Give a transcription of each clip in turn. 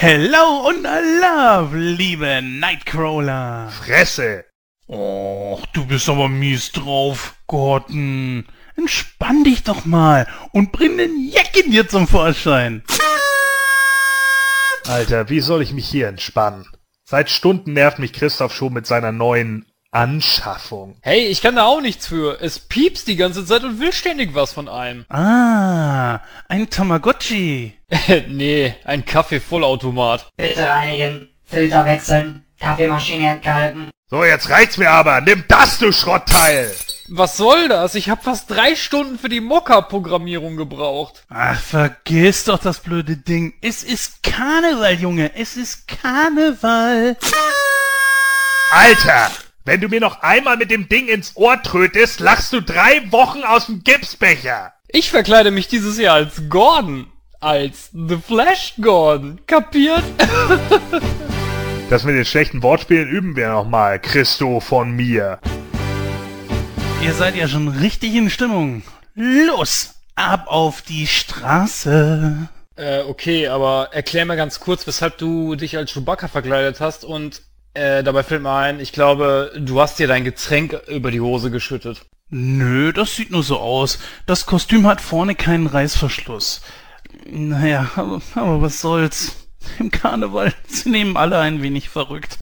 Hello und love, liebe Nightcrawler. Fresse! Och, du bist aber mies drauf, Gordon. Entspann dich doch mal und bring den Jack in dir zum Vorschein. Alter, wie soll ich mich hier entspannen? Seit Stunden nervt mich Christoph schon mit seiner neuen Anschaffung. Hey, ich kann da auch nichts für. Es piepst die ganze Zeit und will ständig was von einem. Ah, ein Tamagotchi. nee, ein Kaffeevollautomat. Bitte reinigen, Filter wechseln, Kaffeemaschine entkalken. So, jetzt reicht's mir aber. Nimm das, du Schrottteil! Was soll das? Ich habe fast drei Stunden für die Mockup-Programmierung gebraucht. Ach, vergiss doch das blöde Ding. Es ist Karneval, Junge. Es ist Karneval. Alter! Wenn du mir noch einmal mit dem Ding ins Ohr trötest, lachst du drei Wochen aus dem Gipsbecher. Ich verkleide mich dieses Jahr als Gordon. Als The Flash Gordon. Kapiert? Das mit den schlechten Wortspielen üben wir nochmal, Christo von mir. Ihr seid ja schon richtig in Stimmung. Los, ab auf die Straße. Äh, okay, aber erklär mir ganz kurz, weshalb du dich als Chewbacca verkleidet hast und äh, dabei fällt mir ein, ich glaube, du hast dir dein Getränk über die Hose geschüttet. Nö, das sieht nur so aus. Das Kostüm hat vorne keinen Reißverschluss. Naja, aber, aber was soll's. Im Karneval, sie nehmen alle ein wenig verrückt.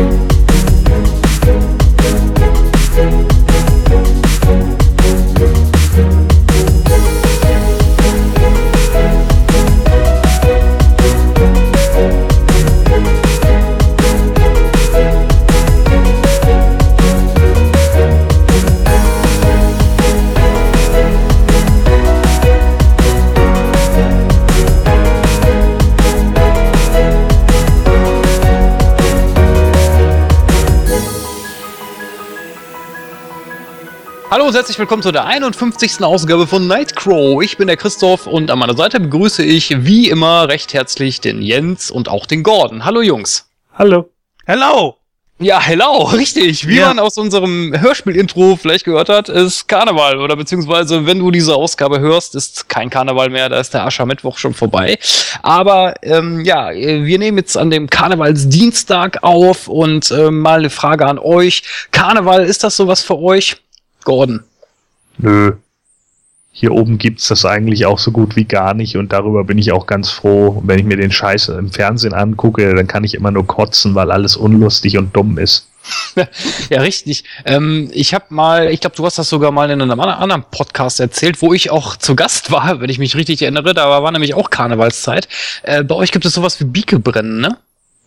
Hallo und herzlich willkommen zu der 51. Ausgabe von Nightcrow. Ich bin der Christoph und an meiner Seite begrüße ich wie immer recht herzlich den Jens und auch den Gordon. Hallo Jungs. Hallo. Hello! Ja, hello, richtig. Wie Ja. man aus unserem Hörspiel-Intro vielleicht gehört hat, ist Karneval. Oder beziehungsweise, wenn du diese Ausgabe hörst, ist kein Karneval mehr, da ist der Aschermittwoch schon vorbei. Aber ähm, ja, äh, wir nehmen jetzt an dem Karnevalsdienstag auf und ähm, mal eine Frage an euch. Karneval, ist das sowas für euch? Gordon. Nö. Hier oben gibt's das eigentlich auch so gut wie gar nicht und darüber bin ich auch ganz froh. Wenn ich mir den Scheiß im Fernsehen angucke, dann kann ich immer nur kotzen, weil alles unlustig und dumm ist. Ja, richtig. Ähm, ich habe mal, ich glaube, du hast das sogar mal in einem an- anderen Podcast erzählt, wo ich auch zu Gast war, wenn ich mich richtig erinnere. Da war nämlich auch Karnevalszeit. Äh, bei euch gibt es sowas wie Biekebrennen, ne?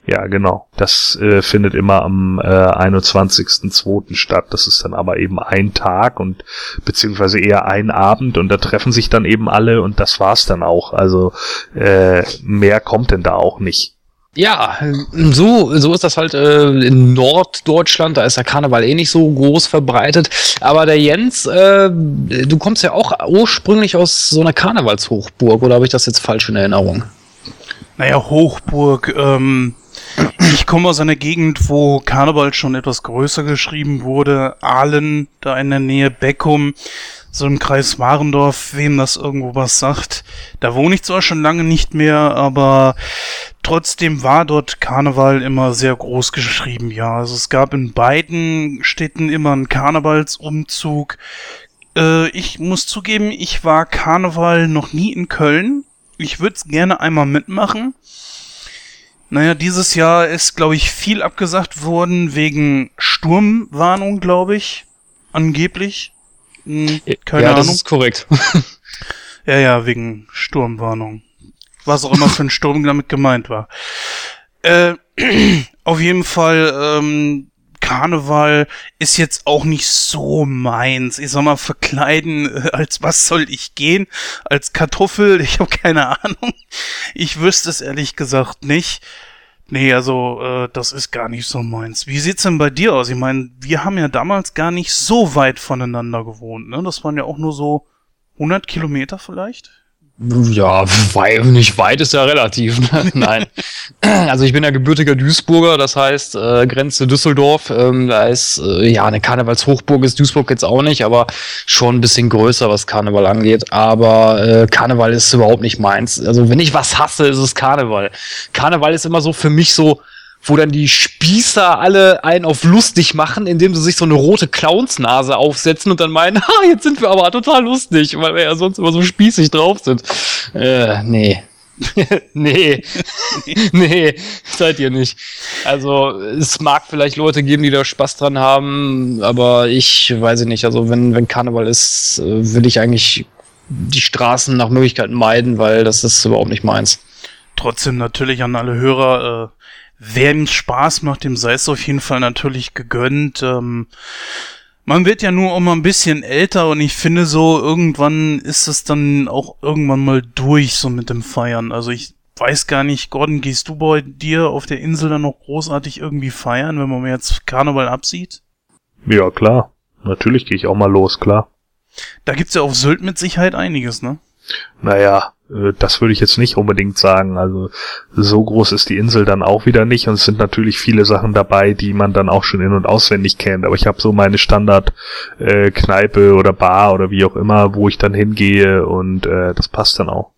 Ja, genau. Das äh, findet immer am äh, 21.02. statt. Das ist dann aber eben ein Tag und beziehungsweise eher ein Abend und da treffen sich dann eben alle und das war's dann auch. Also äh, mehr kommt denn da auch nicht. Ja, so, so ist das halt äh, in Norddeutschland, da ist der Karneval eh nicht so groß verbreitet. Aber der Jens, äh, du kommst ja auch ursprünglich aus so einer Karnevalshochburg, oder habe ich das jetzt falsch in Erinnerung? Naja, Hochburg, ähm, ich komme aus einer Gegend, wo Karneval schon etwas größer geschrieben wurde. Aalen, da in der Nähe Beckum, so im Kreis Warendorf, wem das irgendwo was sagt. Da wohne ich zwar schon lange nicht mehr, aber trotzdem war dort Karneval immer sehr groß geschrieben, ja. Also es gab in beiden Städten immer einen Karnevalsumzug. Äh, ich muss zugeben, ich war Karneval noch nie in Köln. Ich würde es gerne einmal mitmachen. Naja, dieses Jahr ist, glaube ich, viel abgesagt worden wegen Sturmwarnung, glaube ich. Angeblich. Hm, keine ja, Ahnung. das ist korrekt. Ja, ja, wegen Sturmwarnung. Was auch immer für ein Sturm damit gemeint war. Äh, auf jeden Fall, ähm, Karneval ist jetzt auch nicht so meins. Ich sag mal, verkleiden, äh, als was soll ich gehen? Als Kartoffel? Ich habe keine Ahnung. Ich wüsste es ehrlich gesagt nicht. Nee, also äh, das ist gar nicht so meins. Wie sieht's denn bei dir aus? Ich meine, wir haben ja damals gar nicht so weit voneinander gewohnt, ne? Das waren ja auch nur so 100 Kilometer vielleicht? Ja, wei nicht weit ist ja relativ. Ne? Nein. Also ich bin ja gebürtiger Duisburger, das heißt äh, Grenze Düsseldorf. Ähm, da ist äh, ja eine Karnevalshochburg ist Duisburg jetzt auch nicht, aber schon ein bisschen größer, was Karneval angeht. Aber äh, Karneval ist überhaupt nicht meins. Also wenn ich was hasse, ist es Karneval. Karneval ist immer so für mich so wo dann die Spießer alle einen auf lustig machen, indem sie sich so eine rote Clownsnase aufsetzen und dann meinen, ha, jetzt sind wir aber total lustig, weil wir ja sonst immer so spießig drauf sind. Äh, nee. nee, nee, seid ihr nicht. Also es mag vielleicht Leute geben, die da Spaß dran haben, aber ich weiß nicht. Also wenn, wenn Karneval ist, äh, will ich eigentlich die Straßen nach Möglichkeiten meiden, weil das ist überhaupt nicht meins. Trotzdem natürlich an alle Hörer, äh, Wem Spaß macht, dem sei es auf jeden Fall natürlich gegönnt. Ähm, man wird ja nur immer ein bisschen älter und ich finde so, irgendwann ist es dann auch irgendwann mal durch, so mit dem Feiern. Also ich weiß gar nicht, Gordon, gehst du bei dir auf der Insel dann noch großartig irgendwie feiern, wenn man mir jetzt Karneval absieht? Ja, klar. Natürlich gehe ich auch mal los, klar. Da gibt's ja auf Sylt mit Sicherheit einiges, ne? Naja, äh, das würde ich jetzt nicht unbedingt sagen. Also so groß ist die Insel dann auch wieder nicht und es sind natürlich viele Sachen dabei, die man dann auch schon in und auswendig kennt. Aber ich habe so meine Standard äh, oder Bar oder wie auch immer, wo ich dann hingehe und äh, das passt dann auch.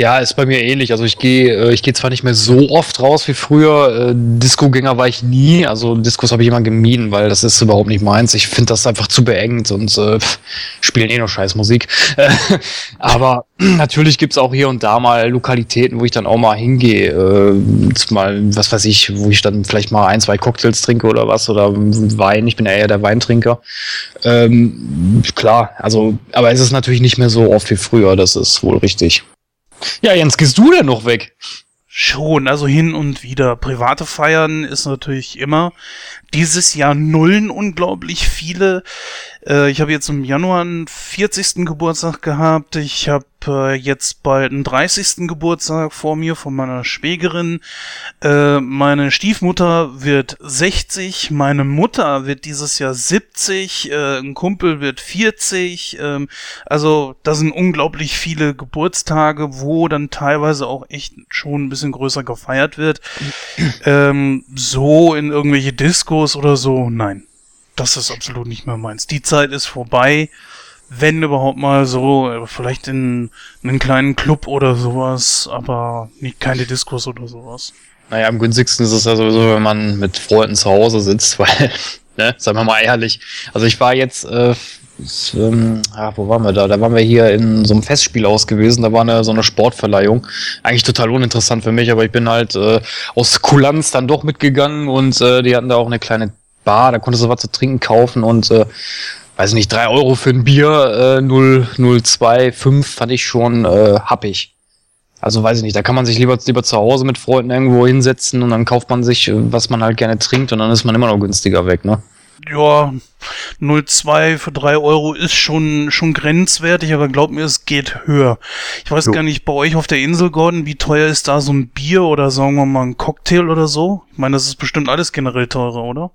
Ja, ist bei mir ähnlich. Also ich gehe, äh, ich gehe zwar nicht mehr so oft raus wie früher. Äh, Disco-Gänger war ich nie. Also Diskos habe ich immer gemieden, weil das ist überhaupt nicht meins. Ich finde das einfach zu beengt und äh, spielen eh nur Scheißmusik. Äh, aber natürlich gibt's auch hier und da mal Lokalitäten, wo ich dann auch mal hingehe. Äh, mal, was weiß ich, wo ich dann vielleicht mal ein, zwei Cocktails trinke oder was oder Wein. Ich bin ja eher der Weintrinker. Ähm, klar, also, aber es ist natürlich nicht mehr so oft wie früher. Das ist wohl richtig. Ja, Jens, gehst du denn noch weg? Schon, also hin und wieder. Private Feiern ist natürlich immer. Dieses Jahr nullen unglaublich viele. Äh, ich habe jetzt im Januar einen 40. Geburtstag gehabt. Ich habe äh, jetzt bald einen 30. Geburtstag vor mir von meiner Schwägerin. Äh, meine Stiefmutter wird 60. Meine Mutter wird dieses Jahr 70. Äh, ein Kumpel wird 40. Ähm, also da sind unglaublich viele Geburtstage, wo dann teilweise auch echt schon ein bisschen größer gefeiert wird. ähm, so in irgendwelche Diskos oder so, nein das ist absolut nicht mehr meins. Die Zeit ist vorbei. Wenn überhaupt mal so, vielleicht in, in einen kleinen Club oder sowas, aber nicht keine Diskos oder sowas. Naja, am günstigsten ist es ja sowieso, wenn man mit Freunden zu Hause sitzt, weil, ne, sagen wir mal ehrlich. Also ich war jetzt, äh, ähm, ja, wo waren wir da? Da waren wir hier in so einem Festspielhaus gewesen, da war eine, so eine Sportverleihung. Eigentlich total uninteressant für mich, aber ich bin halt äh, aus Kulanz dann doch mitgegangen und äh, die hatten da auch eine kleine Bar, da konntest du was zu trinken kaufen und äh, weiß nicht, drei Euro für ein Bier, äh, 0,025 fand ich schon äh, happig. Also weiß ich nicht, da kann man sich lieber, lieber zu Hause mit Freunden irgendwo hinsetzen und dann kauft man sich, äh, was man halt gerne trinkt und dann ist man immer noch günstiger weg, ne? ja, 0,2 für 3 Euro ist schon, schon grenzwertig, aber glaub mir, es geht höher. Ich weiß jo. gar nicht, bei euch auf der Insel, Gordon, wie teuer ist da so ein Bier oder sagen wir mal ein Cocktail oder so? Ich meine, das ist bestimmt alles generell teurer, oder?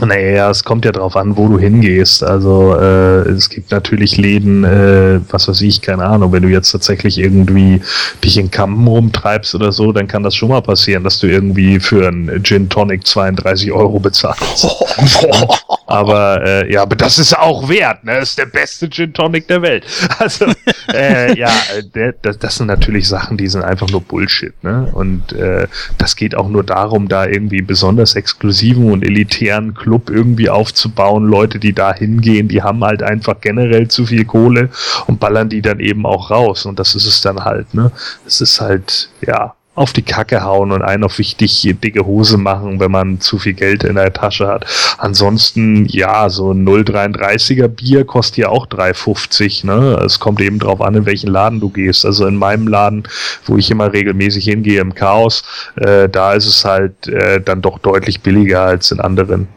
Naja, es kommt ja drauf an, wo du hingehst. Also äh, es gibt natürlich Läden, äh, was weiß ich, keine Ahnung, wenn du jetzt tatsächlich irgendwie dich in Kampen rumtreibst oder so, dann kann das schon mal passieren, dass du irgendwie für einen Gin Tonic 32 Euro bezahlst. aber äh, ja, aber das ist auch wert, ne? Das ist der beste Gin Tonic der Welt. Also äh, ja, der, das, das sind natürlich Sachen, die sind einfach nur Bullshit, ne? Und äh, das geht auch nur darum, da irgendwie besonders exklusiven und elitären Club Club irgendwie aufzubauen. Leute, die da hingehen, die haben halt einfach generell zu viel Kohle und ballern die dann eben auch raus. Und das ist es dann halt, ne? Es ist halt, ja, auf die Kacke hauen und einen auf wichtig dicke Hose machen, wenn man zu viel Geld in der Tasche hat. Ansonsten, ja, so ein 0,33er Bier kostet ja auch 3,50. Ne? Es kommt eben drauf an, in welchen Laden du gehst. Also in meinem Laden, wo ich immer regelmäßig hingehe im Chaos, äh, da ist es halt äh, dann doch deutlich billiger als in anderen.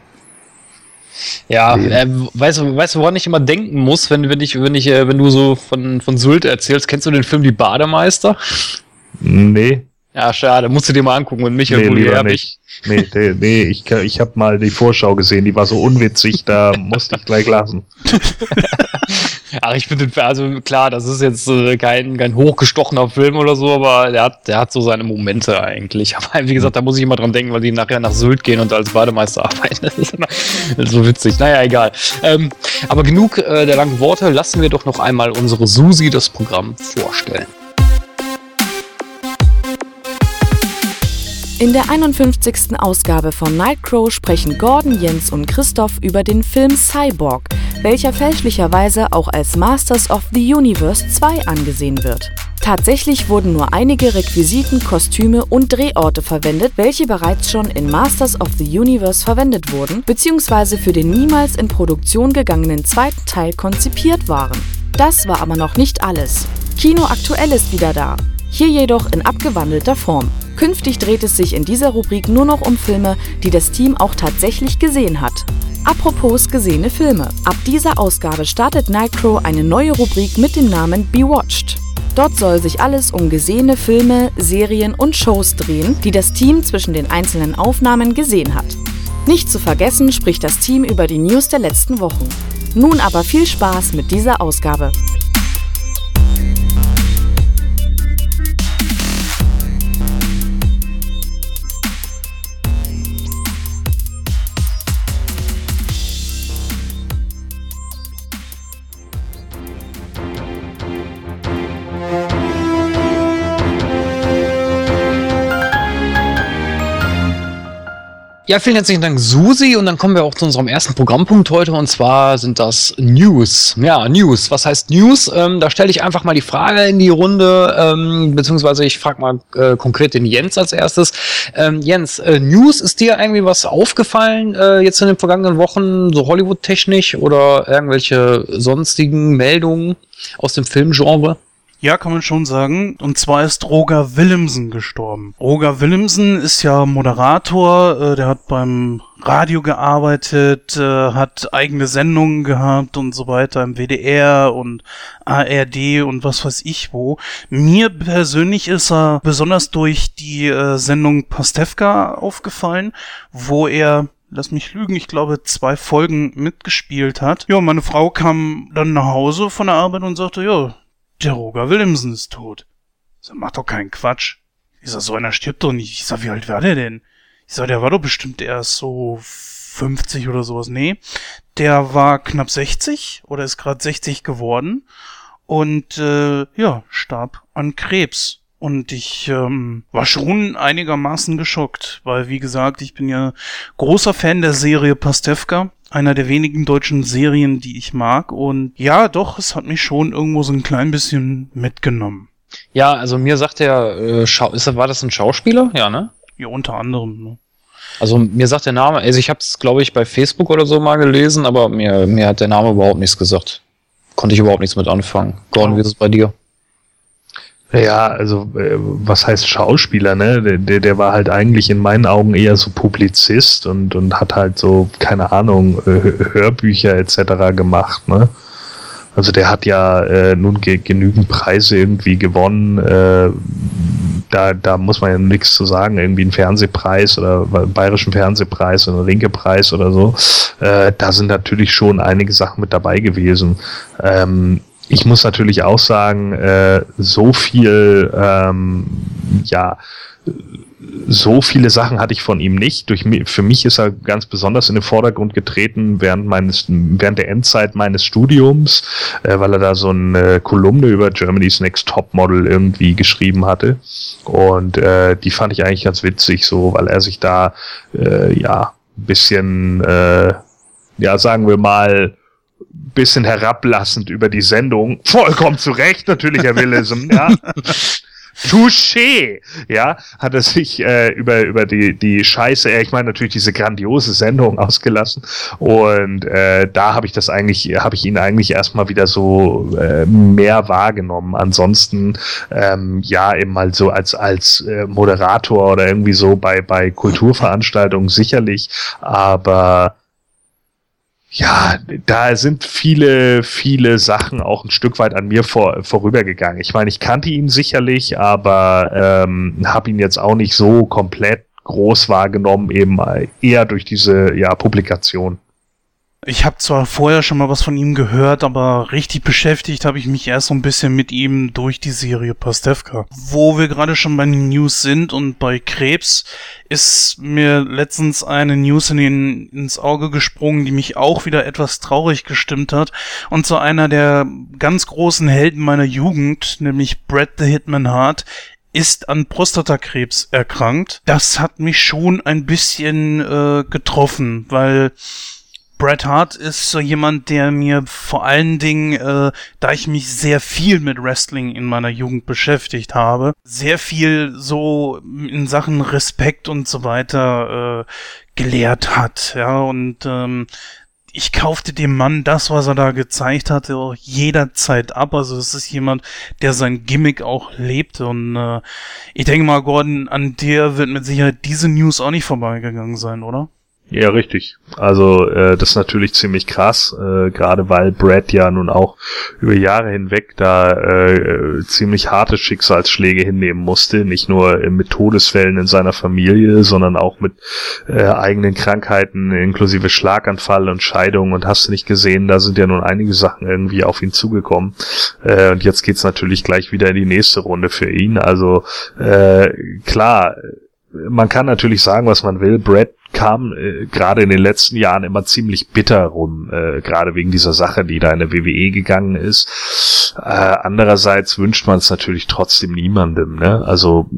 Ja, äh, weißt du, weißt du, woran ich immer denken muss, wenn, wenn ich, wenn ich, äh, wenn du so von, von Sylt erzählst, kennst du den Film Die Bademeister? Nee. Ja, schade, musst du dir mal angucken und Michael nee, lieber nicht. Nee, nee, nee, ich, ich habe mal die Vorschau gesehen, die war so unwitzig, da musste ich gleich lassen. Ach, ich finde, also klar, das ist jetzt äh, kein, kein hochgestochener Film oder so, aber der hat, der hat so seine Momente eigentlich. Aber wie gesagt, da muss ich immer dran denken, weil die nachher nach Sylt gehen und als Bademeister arbeiten. Das ist, immer, so witzig. Naja, egal. Ähm, aber genug äh, der langen Worte. Lassen wir doch noch einmal unsere Susi das Programm vorstellen. In der 51. Ausgabe von Nightcrow sprechen Gordon, Jens und Christoph über den Film Cyborg, welcher fälschlicherweise auch als Masters of the Universe 2 angesehen wird. Tatsächlich wurden nur einige Requisiten, Kostüme und Drehorte verwendet, welche bereits schon in Masters of the Universe verwendet wurden, beziehungsweise für den niemals in Produktion gegangenen zweiten Teil konzipiert waren. Das war aber noch nicht alles. Kino aktuell ist wieder da, hier jedoch in abgewandelter Form. Künftig dreht es sich in dieser Rubrik nur noch um Filme, die das Team auch tatsächlich gesehen hat. Apropos gesehene Filme. Ab dieser Ausgabe startet Nightcrow eine neue Rubrik mit dem Namen Bewatched. Dort soll sich alles um gesehene Filme, Serien und Shows drehen, die das Team zwischen den einzelnen Aufnahmen gesehen hat. Nicht zu vergessen spricht das Team über die News der letzten Wochen. Nun aber viel Spaß mit dieser Ausgabe. Ja, vielen herzlichen Dank, Susi. Und dann kommen wir auch zu unserem ersten Programmpunkt heute. Und zwar sind das News. Ja, News. Was heißt News? Ähm, da stelle ich einfach mal die Frage in die Runde, ähm, beziehungsweise ich frage mal äh, konkret den Jens als erstes. Ähm, Jens, äh, News, ist dir irgendwie was aufgefallen äh, jetzt in den vergangenen Wochen, so Hollywood-technisch oder irgendwelche sonstigen Meldungen aus dem Filmgenre? Ja, kann man schon sagen. Und zwar ist Roger Willemsen gestorben. Roger Willemsen ist ja Moderator, äh, der hat beim Radio gearbeitet, äh, hat eigene Sendungen gehabt und so weiter im WDR und ARD und was weiß ich wo. Mir persönlich ist er besonders durch die äh, Sendung Pastewka aufgefallen, wo er lass mich lügen, ich glaube, zwei Folgen mitgespielt hat. Ja, meine Frau kam dann nach Hause von der Arbeit und sagte, ja, der Roger Willemsen ist tot. Ich sag, mach doch keinen Quatsch. Ich sag, so einer stirbt doch nicht. Ich sag, wie alt war der denn? Ich sag, der war doch bestimmt erst so 50 oder sowas. Nee, der war knapp 60 oder ist gerade 60 geworden und äh, ja, starb an Krebs. Und ich ähm, war schon einigermaßen geschockt, weil wie gesagt, ich bin ja großer Fan der Serie Pastewka einer der wenigen deutschen Serien, die ich mag. Und ja, doch, es hat mich schon irgendwo so ein klein bisschen mitgenommen. Ja, also mir sagt der, äh, Schau ist, war das ein Schauspieler? Ja, ne? Ja, unter anderem. Ne? Also mir sagt der Name, also ich habe es, glaube ich, bei Facebook oder so mal gelesen, aber mir, mir hat der Name überhaupt nichts gesagt. Konnte ich überhaupt nichts mit anfangen. Gordon, wie ist es bei dir? Ja, also äh, was heißt Schauspieler, ne? Der, der war halt eigentlich in meinen Augen eher so Publizist und, und hat halt so, keine Ahnung, Hörbücher etc. gemacht, ne? Also der hat ja äh, nun ge genügend Preise irgendwie gewonnen. Äh, da, da muss man ja nichts zu sagen. Irgendwie einen Fernsehpreis oder bayerischen Fernsehpreis oder einen Rinke-Preis oder so. Äh, da sind natürlich schon einige Sachen mit dabei gewesen. Ähm, ich muss natürlich auch sagen, äh, so viel, ähm, ja, so viele Sachen hatte ich von ihm nicht. Durch, für mich ist er ganz besonders in den Vordergrund getreten während meines, während der Endzeit meines Studiums, äh, weil er da so eine Kolumne über Germany's Next Top Model irgendwie geschrieben hatte. Und äh, die fand ich eigentlich ganz witzig, so, weil er sich da äh, ja bisschen, äh, ja, sagen wir mal, bisschen herablassend über die Sendung. Vollkommen zu Recht, natürlich, Herr Willesem, ja. Touché, ja, hat er sich äh, über über die die Scheiße, äh, ich meine natürlich diese grandiose Sendung ausgelassen und äh, da habe ich das eigentlich, habe ich ihn eigentlich erstmal wieder so äh, mehr wahrgenommen. Ansonsten ähm, ja eben mal so als als äh, Moderator oder irgendwie so bei bei Kulturveranstaltungen sicherlich, aber ja, da sind viele, viele Sachen auch ein Stück weit an mir vor, vorübergegangen. Ich meine, ich kannte ihn sicherlich, aber ähm, habe ihn jetzt auch nicht so komplett groß wahrgenommen, eben eher durch diese ja, Publikation. Ich habe zwar vorher schon mal was von ihm gehört, aber richtig beschäftigt habe ich mich erst so ein bisschen mit ihm durch die Serie Pastewka. Wo wir gerade schon bei den News sind und bei Krebs, ist mir letztens eine News in den, ins Auge gesprungen, die mich auch wieder etwas traurig gestimmt hat. Und so einer der ganz großen Helden meiner Jugend, nämlich Brad the Hitman Hart, ist an Prostatakrebs erkrankt. Das hat mich schon ein bisschen äh, getroffen, weil Bret Hart ist so jemand, der mir vor allen Dingen, äh, da ich mich sehr viel mit Wrestling in meiner Jugend beschäftigt habe, sehr viel so in Sachen Respekt und so weiter äh, gelehrt hat. Ja, und ähm, ich kaufte dem Mann das, was er da gezeigt hatte, auch jederzeit ab. Also es ist jemand, der sein Gimmick auch lebt. Und äh, ich denke mal, Gordon, an dir wird mit Sicherheit diese News auch nicht vorbeigegangen sein, oder? Ja, richtig. Also äh, das ist natürlich ziemlich krass, äh, gerade weil Brad ja nun auch über Jahre hinweg da äh, ziemlich harte Schicksalsschläge hinnehmen musste, nicht nur mit Todesfällen in seiner Familie, sondern auch mit äh, eigenen Krankheiten inklusive Schlaganfall und Scheidung und hast du nicht gesehen, da sind ja nun einige Sachen irgendwie auf ihn zugekommen äh, und jetzt geht's natürlich gleich wieder in die nächste Runde für ihn. Also äh, klar, man kann natürlich sagen, was man will. Brad kam äh, gerade in den letzten Jahren immer ziemlich bitter rum, äh, gerade wegen dieser Sache, die da in der WWE gegangen ist. Äh, andererseits wünscht man es natürlich trotzdem niemandem. Ne? Also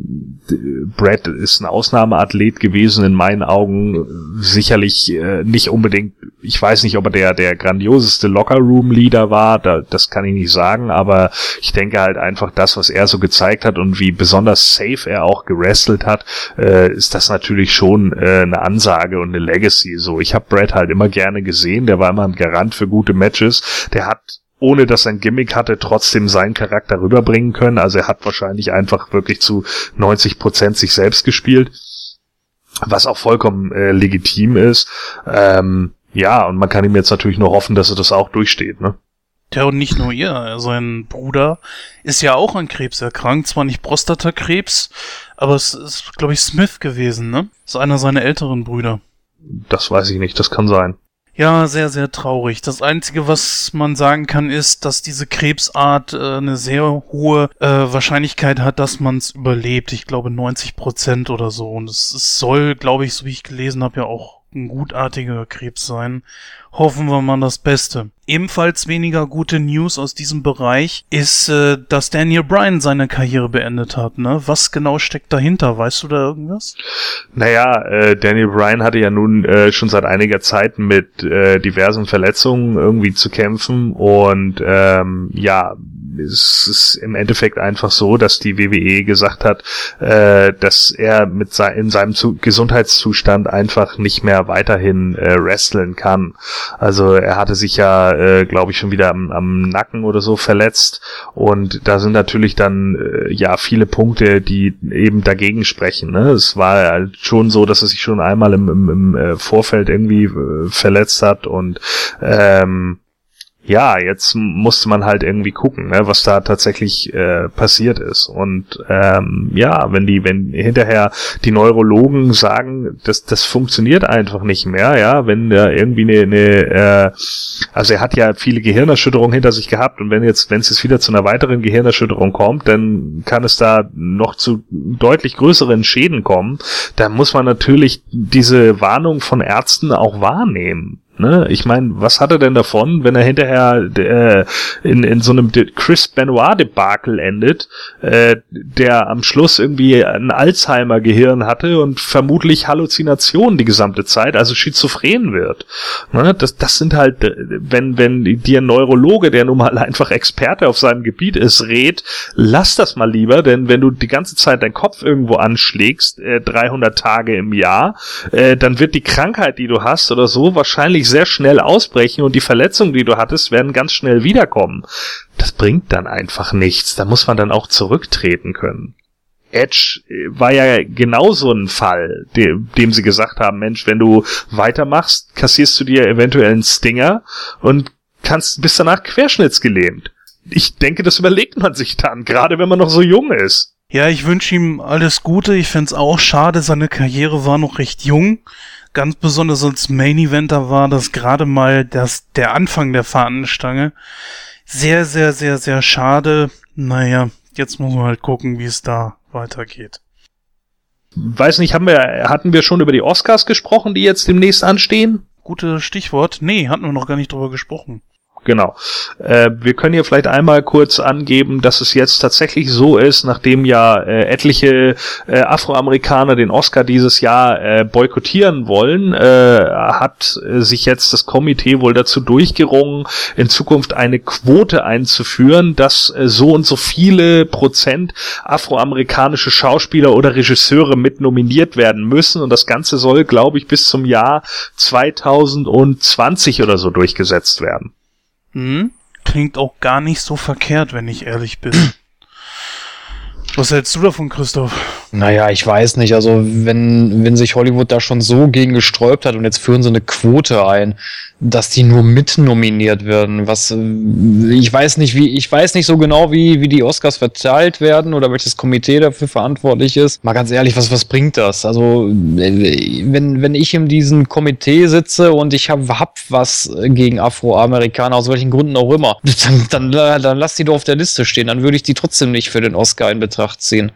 Brad ist ein Ausnahmeathlet gewesen in meinen Augen, sicherlich äh, nicht unbedingt. Ich weiß nicht, ob er der der grandioseste Locker Room Leader war, da, das kann ich nicht sagen, aber ich denke halt einfach das, was er so gezeigt hat und wie besonders safe er auch gerestelt hat, äh, ist das natürlich schon äh, eine Ansage Ansage und eine Legacy. So, ich habe Brad halt immer gerne gesehen. Der war immer ein Garant für gute Matches. Der hat ohne dass er ein Gimmick hatte, trotzdem seinen Charakter rüberbringen können. Also er hat wahrscheinlich einfach wirklich zu 90 Prozent sich selbst gespielt, was auch vollkommen äh, legitim ist. Ähm, ja, und man kann ihm jetzt natürlich nur hoffen, dass er das auch durchsteht, ne? Ja, und nicht nur ihr. Sein Bruder ist ja auch an Krebs erkrankt. Zwar nicht Prostatakrebs, aber es ist, glaube ich, Smith gewesen, ne? Das ist einer seiner älteren Brüder. Das weiß ich nicht, das kann sein. Ja, sehr, sehr traurig. Das Einzige, was man sagen kann, ist, dass diese Krebsart äh, eine sehr hohe äh, Wahrscheinlichkeit hat, dass man es überlebt. Ich glaube 90 Prozent oder so. Und es, es soll, glaube ich, so wie ich gelesen habe, ja auch ein gutartiger Krebs sein hoffen wir mal das Beste. Ebenfalls weniger gute News aus diesem Bereich ist, äh, dass Daniel Bryan seine Karriere beendet hat. Ne? Was genau steckt dahinter? Weißt du da irgendwas? Naja, äh, Daniel Bryan hatte ja nun äh, schon seit einiger Zeit mit äh, diversen Verletzungen irgendwie zu kämpfen und ähm, ja, es ist im Endeffekt einfach so, dass die WWE gesagt hat, äh, dass er mit se in seinem Zu Gesundheitszustand einfach nicht mehr weiterhin äh, wresteln kann. Also er hatte sich ja, äh, glaube ich, schon wieder am, am, Nacken oder so verletzt und da sind natürlich dann äh, ja viele Punkte, die eben dagegen sprechen. Ne? Es war halt schon so, dass er sich schon einmal im, im, im äh, Vorfeld irgendwie äh, verletzt hat und ähm, ja, jetzt musste man halt irgendwie gucken, ne, was da tatsächlich äh, passiert ist. Und ähm, ja, wenn die, wenn hinterher die Neurologen sagen, das, das funktioniert einfach nicht mehr, ja, wenn da irgendwie eine, eine äh, also er hat ja viele Gehirnerschütterungen hinter sich gehabt und wenn jetzt, wenn es jetzt wieder zu einer weiteren Gehirnerschütterung kommt, dann kann es da noch zu deutlich größeren Schäden kommen. Da muss man natürlich diese Warnung von Ärzten auch wahrnehmen. Ne? Ich meine, was hat er denn davon, wenn er hinterher äh, in, in so einem Chris Benoit-Debakel endet, äh, der am Schluss irgendwie ein Alzheimer-Gehirn hatte und vermutlich Halluzinationen die gesamte Zeit, also schizophren wird. Ne? Das, das sind halt, äh, wenn, wenn dir ein Neurologe, der nun mal einfach Experte auf seinem Gebiet ist, rät, lass das mal lieber, denn wenn du die ganze Zeit deinen Kopf irgendwo anschlägst, äh, 300 Tage im Jahr, äh, dann wird die Krankheit, die du hast oder so, wahrscheinlich wirklich sehr schnell ausbrechen und die Verletzungen, die du hattest, werden ganz schnell wiederkommen. Das bringt dann einfach nichts. Da muss man dann auch zurücktreten können. Edge äh, war ja genauso ein Fall, dem, dem sie gesagt haben, Mensch, wenn du weitermachst, kassierst du dir eventuell einen Stinger und kannst bis danach querschnittsgelähmt. Ich denke, das überlegt man sich dann, gerade wenn man noch so jung ist. Ja, ich wünsche ihm alles Gute. Ich find's auch schade, seine Karriere war noch recht jung ganz besonders als Main Eventer war das gerade mal das, der Anfang der Fahnenstange. Sehr, sehr, sehr, sehr schade. Naja, jetzt muss man halt gucken, wie es da weitergeht. Weiß nicht, haben wir, hatten wir schon über die Oscars gesprochen, die jetzt demnächst anstehen? Gutes Stichwort. Nee, hatten wir noch gar nicht drüber gesprochen. Genau. Äh, wir können hier vielleicht einmal kurz angeben, dass es jetzt tatsächlich so ist, nachdem ja äh, etliche äh, Afroamerikaner den Oscar dieses Jahr äh, boykottieren wollen, äh, hat sich jetzt das Komitee wohl dazu durchgerungen, in Zukunft eine Quote einzuführen, dass äh, so und so viele Prozent afroamerikanische Schauspieler oder Regisseure mit nominiert werden müssen. Und das Ganze soll, glaube ich, bis zum Jahr 2020 oder so durchgesetzt werden. Hm? Klingt auch gar nicht so verkehrt, wenn ich ehrlich bin. Was hältst du davon, Christoph? Naja, ich weiß nicht. Also, wenn, wenn sich Hollywood da schon so gegen gesträubt hat und jetzt führen sie eine Quote ein, dass die nur mit nominiert werden. Was äh, ich weiß nicht, wie ich weiß nicht so genau, wie wie die Oscars verteilt werden oder welches Komitee dafür verantwortlich ist. Mal ganz ehrlich, was was bringt das? Also äh, wenn wenn ich in diesem Komitee sitze und ich hab, hab was gegen Afroamerikaner aus welchen Gründen auch immer, dann dann, dann lass die doch auf der Liste stehen. Dann würde ich die trotzdem nicht für den Oscar in Betracht ziehen.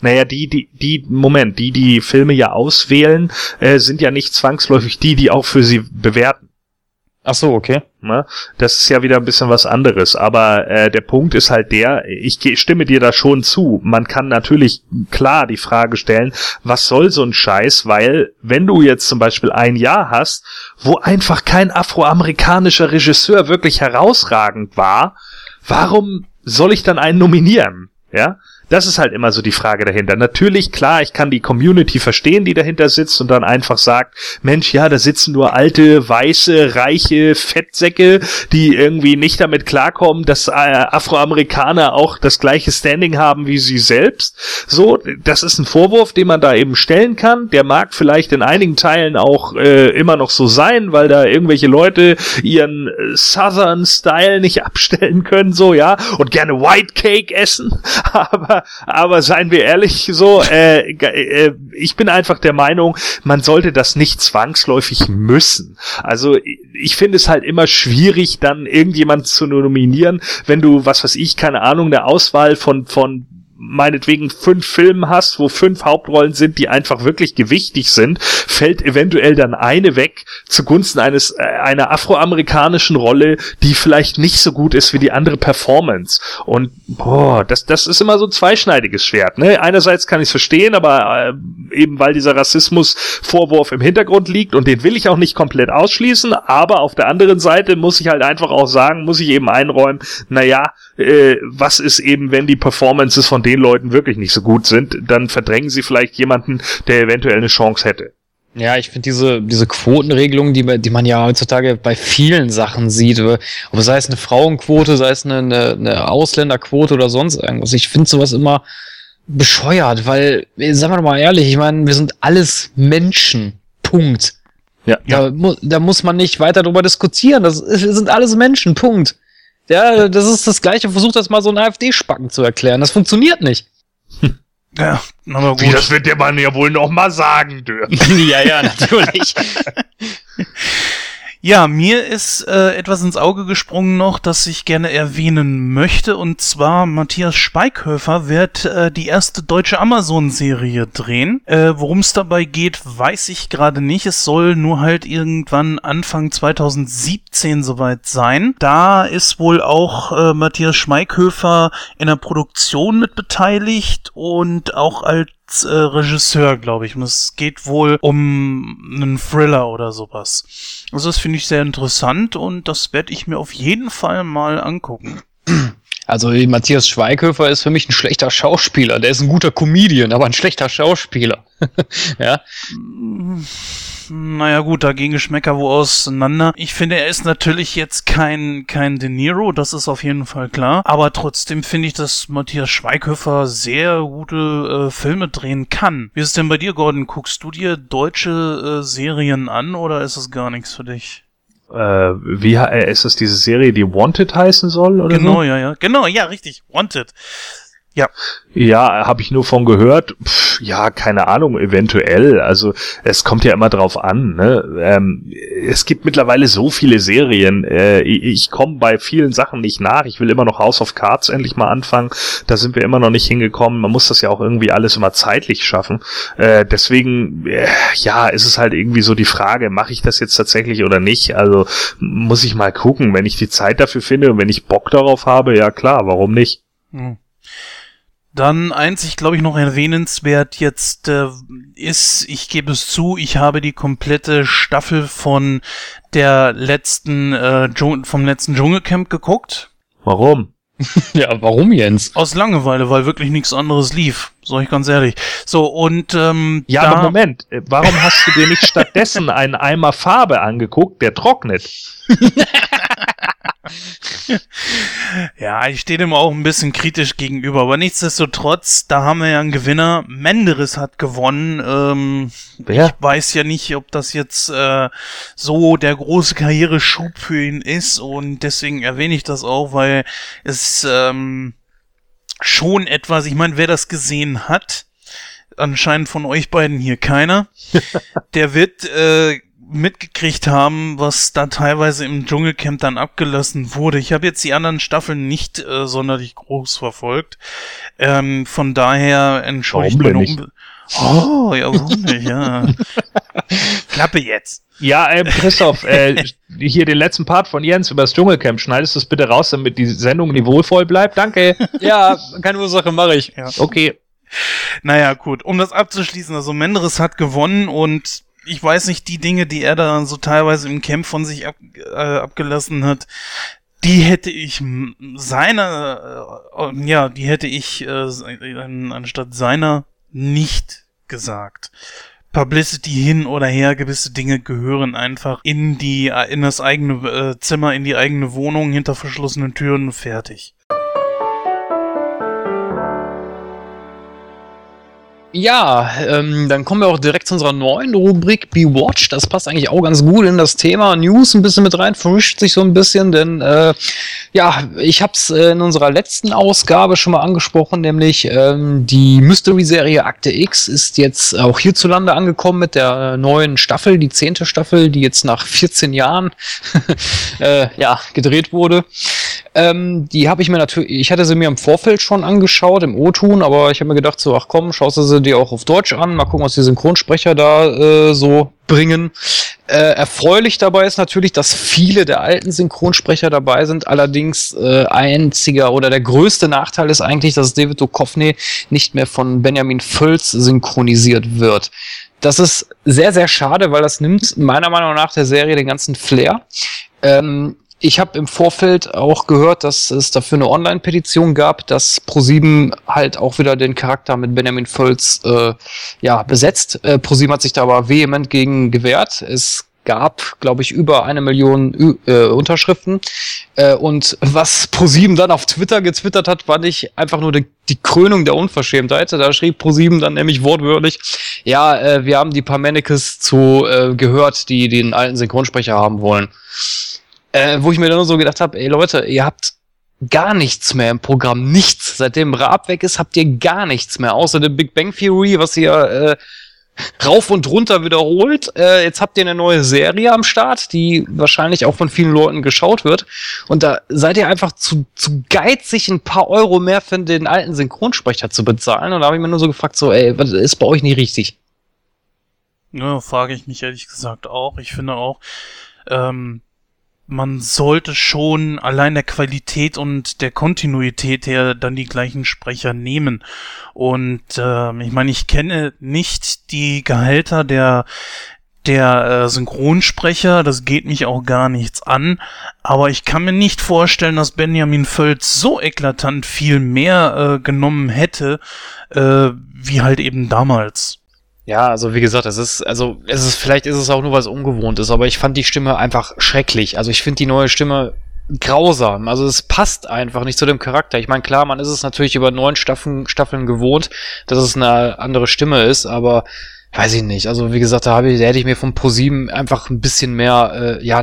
Naja, die, die, die, Moment, die, die Filme ja auswählen, äh, sind ja nicht zwangsläufig die, die auch für sie bewerten. Ach so, okay. Ne? Das ist ja wieder ein bisschen was anderes. Aber äh, der Punkt ist halt der, ich stimme dir da schon zu. Man kann natürlich klar die Frage stellen, was soll so ein Scheiß? Weil wenn du jetzt zum Beispiel ein Jahr hast, wo einfach kein afroamerikanischer Regisseur wirklich herausragend war, warum soll ich dann einen nominieren? Ja, das ist halt immer so die Frage dahinter. Natürlich, klar, ich kann die Community verstehen, die dahinter sitzt und dann einfach sagt, Mensch, ja, da sitzen nur alte, weiße, reiche Fettsäcke, die irgendwie nicht damit klarkommen, dass äh, Afroamerikaner auch das gleiche Standing haben wie sie selbst. So, das ist ein Vorwurf, den man da eben stellen kann. Der mag vielleicht in einigen Teilen auch äh, immer noch so sein, weil da irgendwelche Leute ihren äh, Southern Style nicht abstellen können, so, ja, und gerne White Cake essen. Aber aber, seien wir ehrlich, so, äh, äh, ich bin einfach der Meinung, man sollte das nicht zwangsläufig müssen. Also ich finde es halt immer schwierig, dann irgendjemand zu nominieren, wenn du, was weiß ich, keine Ahnung, eine Auswahl von, von meinetwegen fünf Filmen hast, wo fünf Hauptrollen sind, die einfach wirklich gewichtig sind, fällt eventuell dann eine weg zugunsten eines äh, einer afroamerikanischen Rolle, die vielleicht nicht so gut ist wie die andere Performance. Und boah, das das ist immer so ein zweischneidiges Schwert. Ne? Einerseits kann ich es verstehen, aber äh, eben weil dieser Rassismus-Vorwurf im Hintergrund liegt und den will ich auch nicht komplett ausschließen, aber auf der anderen Seite muss ich halt einfach auch sagen, muss ich eben einräumen, naja, äh, was ist eben, wenn die Performances von den Leuten wirklich nicht so gut sind, dann verdrängen sie vielleicht jemanden, der eventuell eine Chance hätte. Ja, ich finde diese, diese Quotenregelung, die, die man ja heutzutage bei vielen Sachen sieht, ob sei es eine Frauenquote, sei es eine, eine, eine Ausländerquote oder sonst irgendwas. Ich finde sowas immer bescheuert, weil, sagen wir mal ehrlich, ich meine, wir sind alles Menschen. Punkt. Ja, da, ja. Mu da muss man nicht weiter darüber diskutieren. Das sind alles Menschen. Punkt. Ja, das ist das Gleiche. Versucht das mal so ein AfD-Spacken zu erklären. Das funktioniert nicht. Ja, aber gut. Wie, das wird der Mann ja wohl noch mal sagen dürfen. ja, ja, natürlich. Ja, mir ist äh, etwas ins Auge gesprungen noch, das ich gerne erwähnen möchte. Und zwar Matthias Speikhöfer wird äh, die erste deutsche Amazon-Serie drehen. Äh, Worum es dabei geht, weiß ich gerade nicht. Es soll nur halt irgendwann Anfang 2017 soweit sein. Da ist wohl auch äh, Matthias Schmeikhöfer in der Produktion mit beteiligt und auch als Regisseur, glaube ich. Und es geht wohl um einen Thriller oder sowas. Also das finde ich sehr interessant und das werde ich mir auf jeden Fall mal angucken. Also Matthias Schweighöfer ist für mich ein schlechter Schauspieler. Der ist ein guter Comedian, aber ein schlechter Schauspieler. ja. Naja gut, da gehen Geschmäcker wo auseinander. Ich finde, er ist natürlich jetzt kein, kein De Niro, das ist auf jeden Fall klar. Aber trotzdem finde ich, dass Matthias Schweighöfer sehr gute äh, Filme drehen kann. Wie ist es denn bei dir, Gordon? Guckst du dir deutsche äh, Serien an oder ist das gar nichts für dich? Äh, wie äh, ist das diese Serie, die Wanted heißen soll? Oder genau, so? ja, ja. Genau, ja, richtig. Wanted. Ja. Ja, habe ich nur von gehört. Pff, ja, keine Ahnung, eventuell. Also es kommt ja immer drauf an. Ne? Ähm, es gibt mittlerweile so viele Serien. Äh, ich ich komme bei vielen Sachen nicht nach. Ich will immer noch House of Cards endlich mal anfangen. Da sind wir immer noch nicht hingekommen. Man muss das ja auch irgendwie alles immer zeitlich schaffen. Äh, deswegen, äh, ja, ist es halt irgendwie so die Frage, mache ich das jetzt tatsächlich oder nicht? Also muss ich mal gucken, wenn ich die Zeit dafür finde und wenn ich Bock darauf habe, ja klar, warum nicht? Hm. Dann einzig, glaube ich, noch erwähnenswert jetzt äh, ist, ich gebe es zu, ich habe die komplette Staffel von der letzten, äh, vom letzten Dschungelcamp geguckt. Warum? Ja, warum Jens? Aus Langeweile, weil wirklich nichts anderes lief. Sag ich ganz ehrlich. So, und ähm, Ja, da, aber Moment, äh, warum hast du dir nicht stattdessen einen Eimer Farbe angeguckt, der trocknet? Ja, ich stehe dem auch ein bisschen kritisch gegenüber, aber nichtsdestotrotz, da haben wir ja einen Gewinner. Menderes hat gewonnen. Ähm, Wer? Ich weiß ja nicht, ob das jetzt äh, so der große Karriereschub für ihn ist und deswegen erwähne ich das auch, weil es ähm, schon etwas, ich meine, wer das gesehen hat, anscheinend von euch beiden hier keiner, der wird äh, mitgekriegt haben, was da teilweise im Dschungelcamp dann abgelassen wurde. Ich habe jetzt die anderen Staffeln nicht äh, sonderlich groß verfolgt. Ähm, von daher entschuldigt meine nicht? Unbe Oh, ja, warum nicht, ja. Klappe jetzt. Ja, ähm, Christoph, äh, hier den letzten Part von Jens über das Dschungelcamp. Schneidest du es bitte raus, damit die Sendung niveauvoll bleibt? Danke. Ja, keine Ursache, mache ich. Okay. Naja, gut, um das abzuschließen, also Menderes hat gewonnen und ich weiß nicht, die Dinge, die er da so teilweise im Camp von sich ab, äh, abgelassen hat, die hätte ich seiner, äh, ja, die hätte ich äh, anstatt seiner nicht gesagt. Publicity hin oder her, gewisse Dinge gehören einfach in die, in das eigene äh, Zimmer, in die eigene Wohnung, hinter verschlossenen Türen, fertig. Ja, ähm, dann kommen wir auch direkt zu unserer neuen Rubrik Be Watched. Das passt eigentlich auch ganz gut in das Thema News ein bisschen mit rein, vermischt sich so ein bisschen, denn äh, ja, ich habe es äh, in unserer letzten Ausgabe schon mal angesprochen, nämlich ähm, die Mystery-Serie Akte X ist jetzt auch hierzulande angekommen mit der äh, neuen Staffel, die zehnte Staffel, die jetzt nach 14 Jahren äh, ja, gedreht wurde. Ähm, die habe ich mir natürlich, ich hatte sie mir im Vorfeld schon angeschaut, im O-Ton, aber ich habe mir gedacht, so, ach komm, schaust du sie dir auch auf Deutsch an, mal gucken, was die Synchronsprecher da äh, so bringen. Äh, erfreulich dabei ist natürlich, dass viele der alten Synchronsprecher dabei sind. Allerdings äh, einziger oder der größte Nachteil ist eigentlich, dass David Duchovny nicht mehr von Benjamin Völz synchronisiert wird. Das ist sehr, sehr schade, weil das nimmt meiner Meinung nach der Serie den ganzen Flair. Ähm, ich habe im Vorfeld auch gehört, dass es dafür eine Online-Petition gab, dass ProSieben halt auch wieder den Charakter mit Benjamin Völz äh, ja, besetzt. Äh, ProSieben hat sich da aber vehement gegen gewehrt. Es gab, glaube ich, über eine Million äh, Unterschriften. Äh, und was ProSieben dann auf Twitter getwittert hat, war nicht einfach nur die, die Krönung der Unverschämtheit. Da schrieb ProSieben dann nämlich wortwörtlich, ja, äh, wir haben die paar Mannequins zu äh, gehört, die den alten Synchronsprecher haben wollen. Äh, wo ich mir dann nur so gedacht habe, ey Leute, ihr habt gar nichts mehr im Programm, nichts. Seitdem Raab weg ist, habt ihr gar nichts mehr, außer der Big Bang Theory, was ihr äh, rauf und runter wiederholt. Äh, jetzt habt ihr eine neue Serie am Start, die wahrscheinlich auch von vielen Leuten geschaut wird. Und da seid ihr einfach zu, zu geizig, ein paar Euro mehr für den alten Synchronsprecher zu bezahlen. Und da habe ich mir nur so gefragt, so, ey, was ist bei euch nicht richtig? Ja, frage ich mich ehrlich gesagt auch. Ich finde auch, ähm, man sollte schon allein der Qualität und der Kontinuität her dann die gleichen Sprecher nehmen. Und ähm, ich meine, ich kenne nicht die Gehälter der der äh, Synchronsprecher, das geht mich auch gar nichts an, aber ich kann mir nicht vorstellen, dass Benjamin Völz so eklatant viel mehr äh, genommen hätte, äh, wie halt eben damals. Ja, also wie gesagt, es ist, also es ist, vielleicht ist es auch nur, weil es ungewohnt ist, aber ich fand die Stimme einfach schrecklich. Also ich finde die neue Stimme grausam. Also es passt einfach nicht zu dem Charakter. Ich meine, klar, man ist es natürlich über neun Staffeln, Staffeln gewohnt, dass es eine andere Stimme ist, aber weiß ich nicht. Also wie gesagt, da, habe ich, da hätte ich mir vom ProSieben einfach ein bisschen mehr, äh, ja,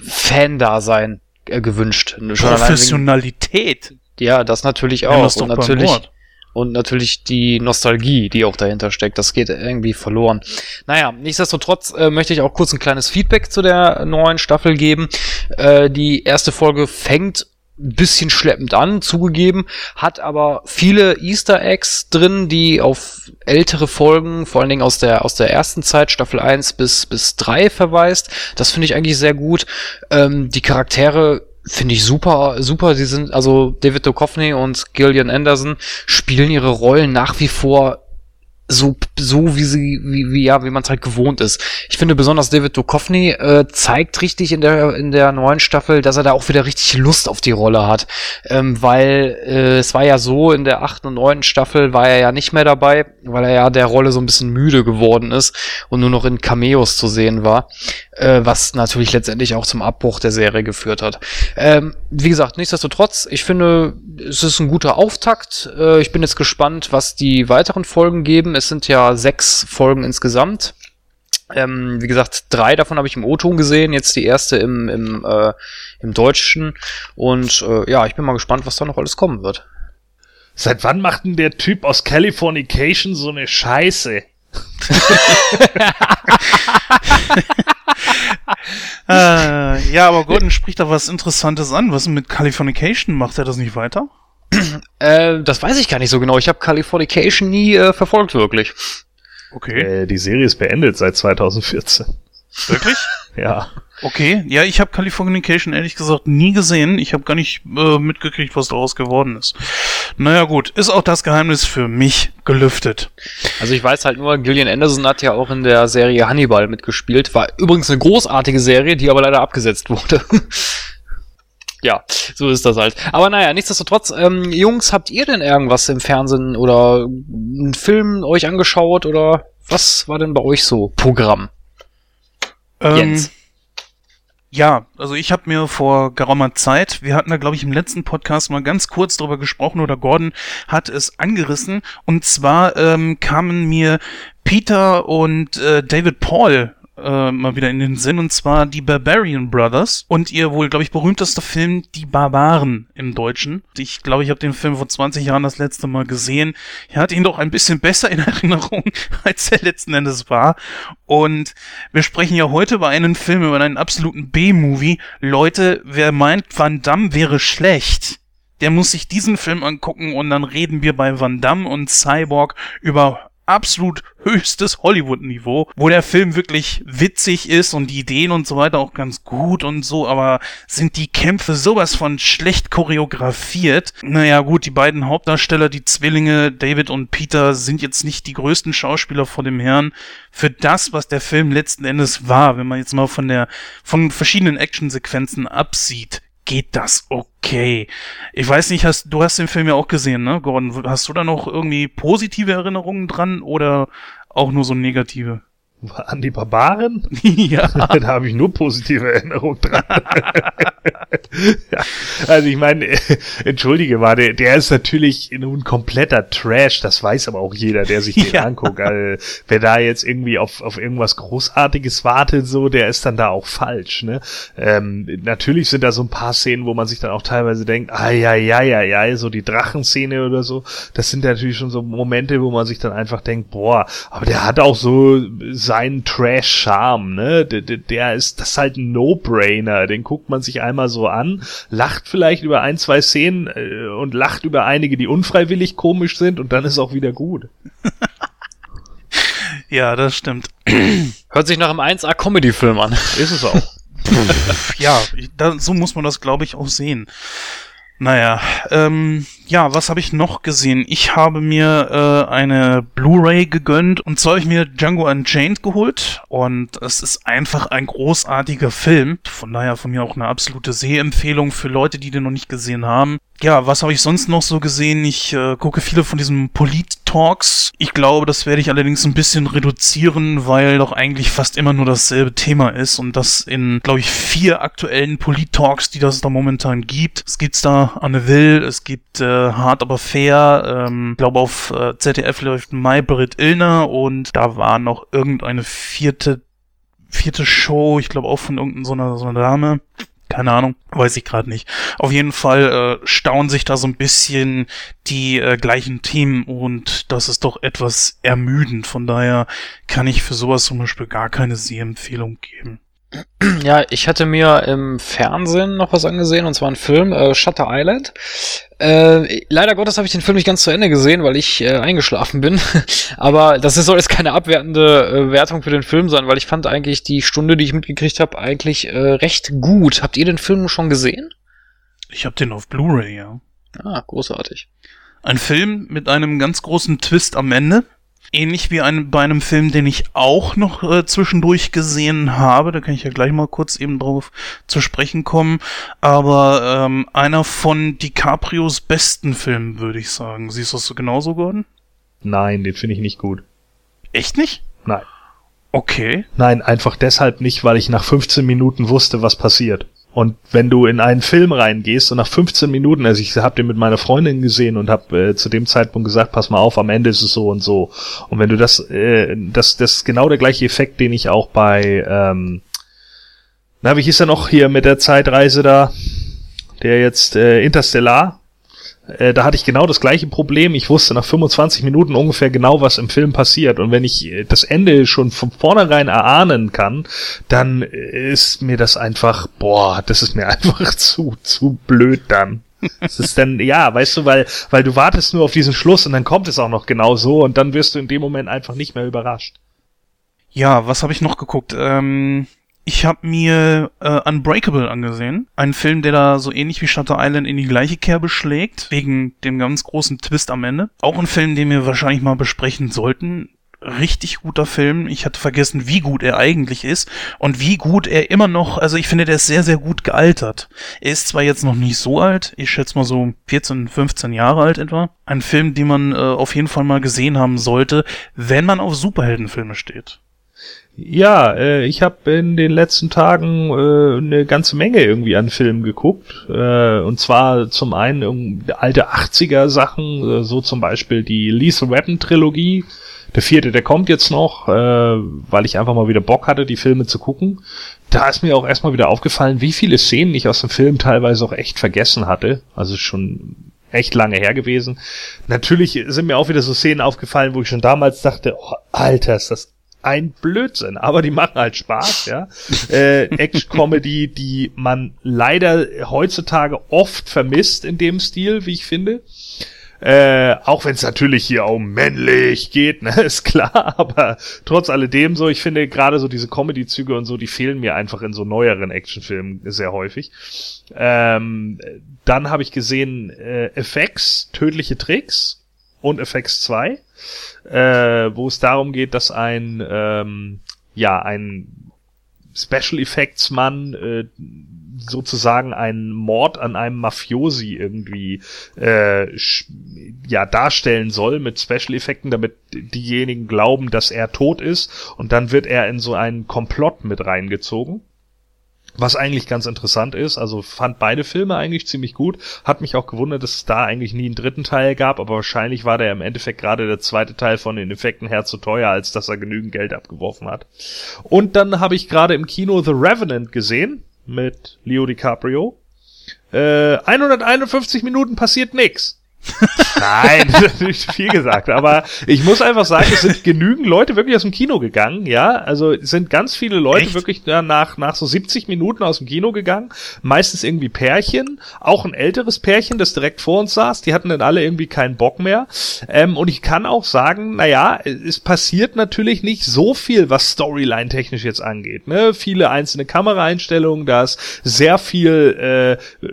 Fan-Dasein äh, gewünscht. Schon allein wegen- Professionalität. Ja, das natürlich auch. das doch und natürlich, Wort. Und natürlich die Nostalgie, die auch dahinter steckt, das geht irgendwie verloren. Naja, nichtsdestotrotz äh, möchte ich auch kurz ein kleines Feedback zu der neuen Staffel geben. Äh, die erste Folge fängt bisschen schleppend an, zugegeben, hat aber viele Easter Eggs drin, die auf ältere Folgen, vor allen Dingen aus der, aus der ersten Zeit, Staffel 1 bis, bis 3 verweist. Das finde ich eigentlich sehr gut. Ähm, die Charaktere finde ich super, super. Sie sind, also David Duchovny und Gillian Anderson spielen ihre Rollen nach wie vor so, so wie sie, wie, wie, ja, wie man es halt gewohnt ist. Ich finde besonders David Duchovny äh, zeigt richtig in der, in der neuen Staffel, dass er da auch wieder richtig Lust auf die Rolle hat. Ähm, weil äh, es war ja so, in der achten und neunten Staffel war er ja nicht mehr dabei, weil er ja der Rolle so ein bisschen müde geworden ist und nur noch in Cameos zu sehen war, äh, was natürlich letztendlich auch zum Abbruch der Serie geführt hat. Ähm, wie gesagt, nichtsdestotrotz, ich finde, es ist ein guter Auftakt. Äh, ich bin jetzt gespannt, was die weiteren Folgen geben. Es sind ja sechs Folgen insgesamt. Ähm, wie gesagt, drei davon habe ich im O-Ton gesehen, jetzt die erste im, im, äh, im Deutschen. Und äh, ja, ich bin mal gespannt, was da noch alles kommen wird. Seit wann macht denn der Typ aus Californication so eine Scheiße? Äh, ja, aber Gordon spricht da was Interessantes an. Was mit Californication? Macht er das nicht weiter? Äh, das weiß ich gar nicht so genau. Ich habe Californication nie äh, verfolgt, wirklich. Okay. Äh, die Serie ist beendet seit 2014. Wirklich? Ja. Okay. Ja, ich habe Californication ehrlich gesagt nie gesehen. Ich habe gar nicht äh, mitgekriegt, was daraus geworden ist. Naja gut, ist auch das Geheimnis für mich gelüftet. Also ich weiß halt nur, Gillian Anderson hat ja auch in der Serie Hannibal mitgespielt. War übrigens eine großartige Serie, die aber leider abgesetzt wurde. ja, so ist das halt. Aber naja, nichtsdestotrotz, ähm, Jungs, habt ihr denn irgendwas im Fernsehen oder einen Film euch angeschaut oder was war denn bei euch so Programm? Ähm, Jens. Ja, also ich habe mir vor geraumer Zeit, wir hatten da glaube ich im letzten Podcast mal ganz kurz drüber gesprochen oder Gordon hat es angerissen und zwar ähm, kamen mir Peter und äh, David Paul äh, mal wieder in den Sinn und zwar die Barbarian Brothers und ihr wohl glaube ich berühmtester Film Die Barbaren im Deutschen. Ich glaube, ich habe den Film vor 20 Jahren das letzte Mal gesehen. Ich hatte ihn doch ein bisschen besser in Erinnerung, als er letzten Endes war. Und wir sprechen ja heute über einen Film, über einen absoluten B-Movie. Leute, wer meint, Van Damme wäre schlecht, der muss sich diesen Film angucken und dann reden wir bei Van Damme und Cyborg über absolut höchstes Hollywood-Niveau, wo der Film wirklich witzig ist und die Ideen und so weiter auch ganz gut und so, aber sind die Kämpfe sowas von schlecht choreografiert. Naja gut, die beiden Hauptdarsteller, die Zwillinge David und Peter, sind jetzt nicht die größten Schauspieler vor dem Herrn. Für das, was der Film letzten Endes war, wenn man jetzt mal von der, von verschiedenen Actionsequenzen absieht, geht das okay. Ich weiß nicht, hast, du hast den Film ja auch gesehen, ne, Gordon? Hast du da noch irgendwie positive Erinnerungen dran oder auch nur so negative? An die Barbaren? ja. da habe ich nur positive Erinnerungen dran. ja, also ich meine, äh, entschuldige mal, der, der ist natürlich nun kompletter Trash, das weiß aber auch jeder, der sich den Ja. anguckt. Also, wer da jetzt irgendwie auf, auf irgendwas Großartiges wartet, so, der ist dann da auch falsch. Ne? Ähm, natürlich sind da so ein paar Szenen, wo man sich dann auch teilweise denkt, ah ja, ja, ja, ja, so die Drachenszene oder so, das sind natürlich schon so Momente, wo man sich dann einfach denkt, boah, aber der hat auch so seinen Trash-Charme, ne? Der, der, der ist, das ist halt ein No-Brainer, den guckt man sich einmal so an, lacht vielleicht über ein, zwei Szenen äh, und lacht über einige, die unfreiwillig komisch sind und dann ist auch wieder gut. Ja, das stimmt. Hört sich nach einem 1A-Comedy-Film an. Ist es auch. ja, ich- da, so muss man das, glaube ich, auch sehen. Naja, ähm, ja, was habe ich noch gesehen? Ich habe mir äh, eine Blu-ray gegönnt und zwar habe ich mir Django Unchained geholt und es ist einfach ein großartiger Film. Von daher von mir auch eine absolute Sehempfehlung für Leute, die den noch nicht gesehen haben. Ja, was habe ich sonst noch so gesehen? Ich äh, gucke viele von diesen Polit-Talks. Ich glaube, das werde ich allerdings ein bisschen reduzieren, weil doch eigentlich fast immer nur dasselbe Thema ist und das in, glaube ich, vier aktuellen Polit-Talks, die das da momentan gibt. Es gibt da Anne Will, es gibt äh, Hart aber fair, ähm, glaube auf äh, ZDF läuft Maybrit Illner und da war noch irgendeine vierte vierte Show, ich glaube auch von irgendeiner so einer, so einer Dame. Keine Ahnung, weiß ich gerade nicht. Auf jeden Fall äh, staunen sich da so ein bisschen die äh, gleichen Themen und das ist doch etwas ermüdend. Von daher kann ich für sowas zum Beispiel gar keine Sehempfehlung geben. Ja, ich hatte mir im Fernsehen noch was angesehen, und zwar ein Film, äh, Shutter Island. Äh, leider Gottes habe ich den Film nicht ganz zu Ende gesehen, weil ich äh, eingeschlafen bin. Aber das soll jetzt keine abwertende äh, Wertung für den Film sein, weil ich fand eigentlich die Stunde, die ich mitgekriegt habe, eigentlich äh, recht gut. Habt ihr den Film schon gesehen? Ich habe den auf Blu-ray, ja. Ah, großartig. Ein Film mit einem ganz großen Twist am Ende. Ähnlich wie ein, bei einem Film, den ich auch noch äh, zwischendurch gesehen habe, da kann ich ja gleich mal kurz eben drauf zu sprechen kommen, aber ähm, einer von DiCaprios besten Filmen, würde ich sagen. Siehst du das so genauso, Gordon? Nein, den finde ich nicht gut. Echt nicht? Nein. Okay. Nein, einfach deshalb nicht, weil ich nach 15 Minuten wusste, was passiert. Und wenn du in einen Film reingehst und nach 15 Minuten, also ich habe den mit meiner Freundin gesehen und habe äh, zu dem Zeitpunkt gesagt, pass mal auf, am Ende ist es so und so. Und wenn du das, äh, das, das ist genau der gleiche Effekt, den ich auch bei, ähm, na, wie hieß er noch hier mit der Zeitreise da, der jetzt äh, Interstellar, äh, da hatte ich genau das gleiche Problem. Ich wusste nach 25 Minuten ungefähr genau, was im Film passiert. Und wenn ich äh, das Ende schon von vornherein erahnen kann, dann ist mir das einfach, boah, das ist mir einfach zu, zu blöd dann. Das ist dann, ja, weißt du, weil, weil du wartest nur auf diesen Schluss und dann kommt es auch noch genau so und dann wirst du in dem Moment einfach nicht mehr überrascht. Ja, was habe ich noch geguckt? Ähm, ich habe mir äh, Unbreakable angesehen. Ein Film, der da so ähnlich wie Shutter Island in die gleiche Kerbe schlägt, wegen dem ganz großen Twist am Ende. Auch ein Film, den wir wahrscheinlich mal besprechen sollten. Richtig guter Film. Ich hatte vergessen, wie gut er eigentlich ist und wie gut er immer noch, also ich finde, der ist sehr, sehr gut gealtert. Er ist zwar jetzt noch nicht so alt, ich schätze mal so 14, 15 Jahre alt etwa. Ein Film, den man äh, auf jeden Fall mal gesehen haben sollte, wenn man auf Superheldenfilme steht. Ja, äh, ich habe in den letzten Tagen äh, eine ganze Menge irgendwie an Filmen geguckt. Äh, und zwar zum einen um, alte 80er Sachen, äh, so zum Beispiel die Lethal Weapon Trilogie. Der vierte, der kommt jetzt noch, äh, weil ich einfach mal wieder Bock hatte, die Filme zu gucken. Da ist mir auch erstmal wieder aufgefallen, wie viele Szenen ich aus dem Film teilweise auch echt vergessen hatte. Also schon echt lange her gewesen. Natürlich sind mir auch wieder so Szenen aufgefallen, wo ich schon damals dachte, oh, Alter, ist das ein Blödsinn, aber die machen halt Spaß, ja. äh, Action-Comedy, die man leider heutzutage oft vermisst in dem Stil, wie ich finde. Äh, auch wenn es natürlich hier um männlich geht, ne, ist klar, aber trotz alledem so, ich finde gerade so diese Comedy-Züge und so, die fehlen mir einfach in so neueren Actionfilmen sehr häufig. Ähm, dann habe ich gesehen äh, FX, tödliche Tricks und FX 2 äh, wo es darum geht, dass ein ähm, ja ein Special Effects Mann äh, sozusagen einen Mord an einem Mafiosi irgendwie äh, ja darstellen soll mit Special Effekten, damit diejenigen glauben, dass er tot ist und dann wird er in so einen Komplott mit reingezogen. Was eigentlich ganz interessant ist, also fand beide Filme eigentlich ziemlich gut. Hat mich auch gewundert, dass es da eigentlich nie einen dritten Teil gab, aber wahrscheinlich war der im Endeffekt gerade der zweite Teil von den Effekten her zu teuer, als dass er genügend Geld abgeworfen hat. Und dann habe ich gerade im Kino The Revenant gesehen mit Leo DiCaprio. Äh, 151 Minuten passiert nix. Nein, nicht viel gesagt. Aber ich muss einfach sagen, es sind genügend Leute wirklich aus dem Kino gegangen, ja. Also es sind ganz viele Leute Echt? wirklich nach, nach so 70 Minuten aus dem Kino gegangen. Meistens irgendwie Pärchen, auch ein älteres Pärchen, das direkt vor uns saß. Die hatten dann alle irgendwie keinen Bock mehr. Ähm, und ich kann auch sagen, naja, es passiert natürlich nicht so viel, was Storyline-technisch jetzt angeht. Ne? Viele einzelne Kameraeinstellungen, da ist sehr viel äh,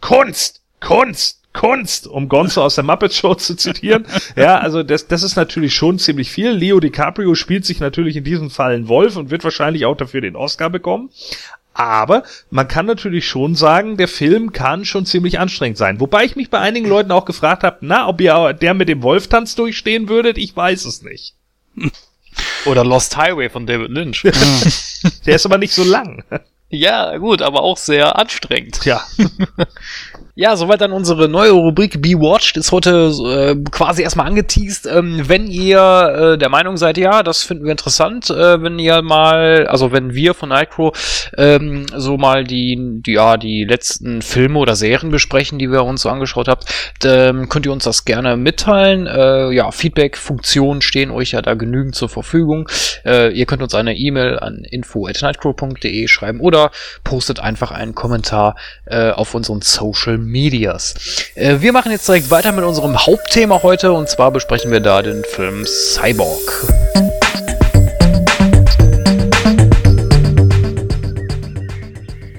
Kunst, Kunst Kunst, um Gonzo aus der Muppet Show zu zitieren. Ja, also das, das ist natürlich schon ziemlich viel. Leo DiCaprio spielt sich natürlich in diesem Fall ein Wolf und wird wahrscheinlich auch dafür den Oscar bekommen. Aber man kann natürlich schon sagen, der Film kann schon ziemlich anstrengend sein. Wobei ich mich bei einigen Leuten auch gefragt habe, na, ob ihr der mit dem Wolftanz durchstehen würdet, ich weiß es nicht. Oder Lost Highway von David Lynch. der ist aber nicht so lang. Ja, gut, aber auch sehr anstrengend. Tja. Ja, soweit dann unsere neue Rubrik Be Watched ist heute äh, quasi erstmal angeteased. Ähm, wenn ihr äh, der Meinung seid, ja, das finden wir interessant, äh, wenn ihr mal, also wenn wir von Nightcrow ähm, so mal die, die, ja, die letzten Filme oder Serien besprechen, die wir uns so angeschaut habt, ähm, könnt ihr uns das gerne mitteilen. Äh, ja, Feedback-Funktionen stehen euch ja da genügend zur Verfügung. Äh, ihr könnt uns eine E-Mail an info@nightcrow.de schreiben oder postet einfach einen Kommentar äh, auf unseren Social Medias. Äh, wir machen jetzt direkt weiter mit unserem Hauptthema heute und zwar besprechen wir da den Film Cyborg.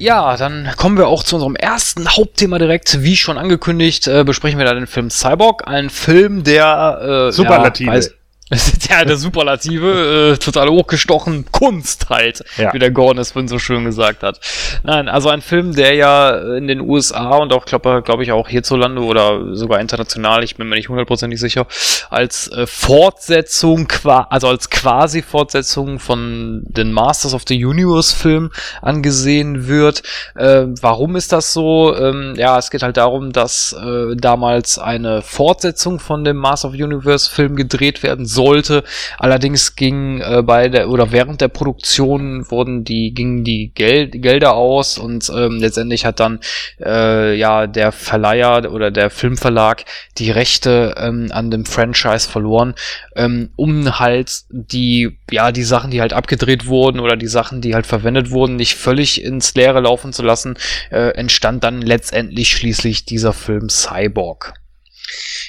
Ja, dann kommen wir auch zu unserem ersten Hauptthema direkt. Wie schon angekündigt, äh, besprechen wir da den Film Cyborg. Ein Film, der... Äh, Superlative. Ja, weiß, ja, der Superlative, äh, total hochgestochen, Kunst halt, Ja. wie der Gordon es vorhin so schön gesagt hat. Nein, also ein Film, der ja in den USA und auch, glaube glaub ich, auch hierzulande oder sogar international, ich bin mir nicht hundertprozentig sicher, als äh, Fortsetzung, also als quasi Fortsetzung von den Masters of the Universe Film angesehen wird. Äh, warum ist das so? Ähm, ja, es geht halt darum, dass äh, damals eine Fortsetzung von dem Master of the Universe Film gedreht werden sollte. Allerdings ging äh, bei der oder während der Produktion wurden die gingen die Gel Gelder aus und ähm, letztendlich hat dann äh, ja der Verleiher oder der Filmverlag die Rechte ähm, an dem Franchise verloren, ähm, um halt die ja die Sachen, die halt abgedreht wurden oder die Sachen, die halt verwendet wurden, nicht völlig ins Leere laufen zu lassen, äh, entstand dann letztendlich schließlich dieser Film Cyborg.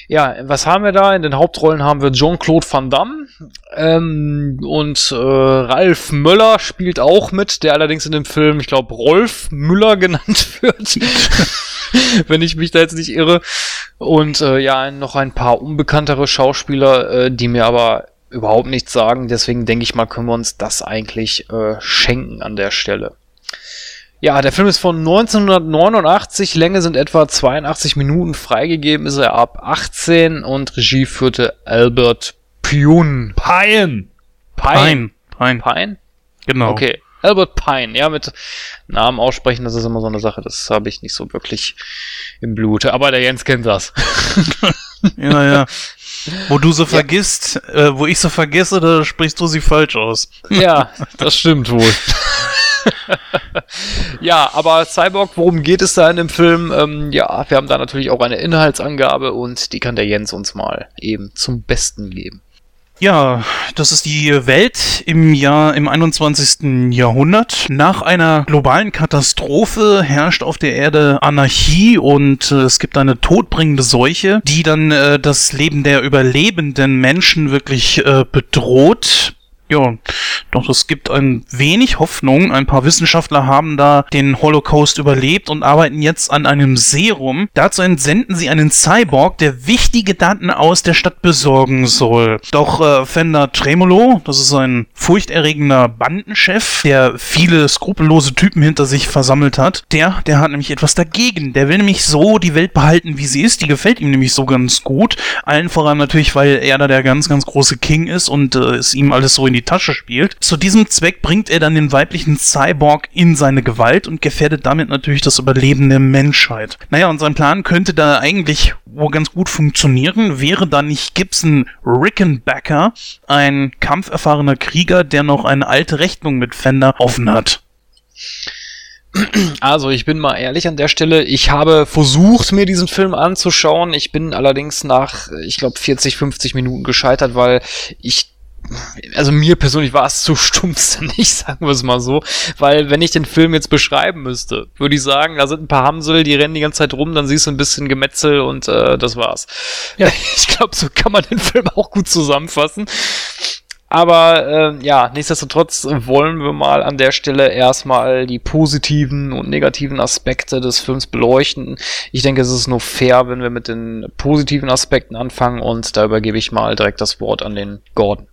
Ja, was haben wir da? In den Hauptrollen haben wir Jean-Claude Van Damme ähm, und äh, Ralf Möller spielt auch mit, der allerdings in dem Film, ich glaube, Rolf Müller genannt wird. Wenn ich mich da jetzt nicht irre. Und äh, ja, noch ein paar unbekanntere Schauspieler, äh, die mir aber überhaupt nichts sagen. Deswegen denke ich mal, können wir uns das eigentlich äh, schenken an der Stelle. Ja, der Film ist von 1989, Länge sind etwa 82 Minuten, freigegeben ist er ab 18 und Regie führte Albert Pune. Pine. Pein. Pein. Pine? Genau. Okay. Albert Pine, ja, mit Namen aussprechen, das ist immer so eine Sache, das habe ich nicht so wirklich im Blut. Aber der Jens kennt das. Ja, ja. Wo du so vergisst, äh, wo ich so vergesse, da sprichst du sie falsch aus. ja, das stimmt wohl. ja, aber Cyborg, worum geht es da in dem Film? Ähm, ja, wir haben da natürlich auch eine Inhaltsangabe und die kann der Jens uns mal eben zum Besten geben. Ja, das ist die Welt im Jahr, im 21. Jahrhundert. Nach einer globalen Katastrophe herrscht auf der Erde Anarchie und äh, es gibt eine todbringende Seuche, die dann äh, das Leben der überlebenden Menschen wirklich äh, bedroht. Ja, doch es gibt ein wenig Hoffnung. Ein paar Wissenschaftler haben da den Holocaust überlebt und arbeiten jetzt an einem Serum. Dazu entsenden sie einen Cyborg, der wichtige Daten aus der Stadt besorgen soll. Doch äh, Fender Tremolo, das ist ein furchterregender Bandenchef, der viele skrupellose Typen hinter sich versammelt hat, der, der hat nämlich etwas dagegen. Der will nämlich so die Welt behalten, wie sie ist. Die gefällt ihm nämlich so ganz gut. Allen voran natürlich, weil er da der ganz, ganz große King ist und äh, es ihm alles so in die Tasche spielt. Zu diesem Zweck bringt er dann den weiblichen Cyborg in seine Gewalt und gefährdet damit natürlich das Überleben der Menschheit. Naja, und sein Plan könnte da eigentlich wohl ganz gut funktionieren, wäre da nicht Gibson Rickenbacker, ein kampferfahrener Krieger, der noch eine alte Rechnung mit Fender offen hat. Also, ich bin mal ehrlich an der Stelle. Ich habe versucht, mir diesen Film anzuschauen. Ich bin allerdings nach, ich glaube, 40, 50 Minuten gescheitert, weil ich also mir persönlich war es zu stumpfsinnig, sagen wir es mal so, weil wenn ich den Film jetzt beschreiben müsste, würde ich sagen, da sind ein paar Hamsel, die rennen die ganze Zeit rum, dann siehst du ein bisschen Gemetzel und äh, das war's. Ja, ich glaube, so kann man den Film auch gut zusammenfassen. Aber äh, ja, nichtsdestotrotz wollen wir mal an der Stelle erstmal die positiven und negativen Aspekte des Films beleuchten. Ich denke, es ist nur fair, wenn wir mit den positiven Aspekten anfangen und da übergebe ich mal direkt das Wort an den Gordon.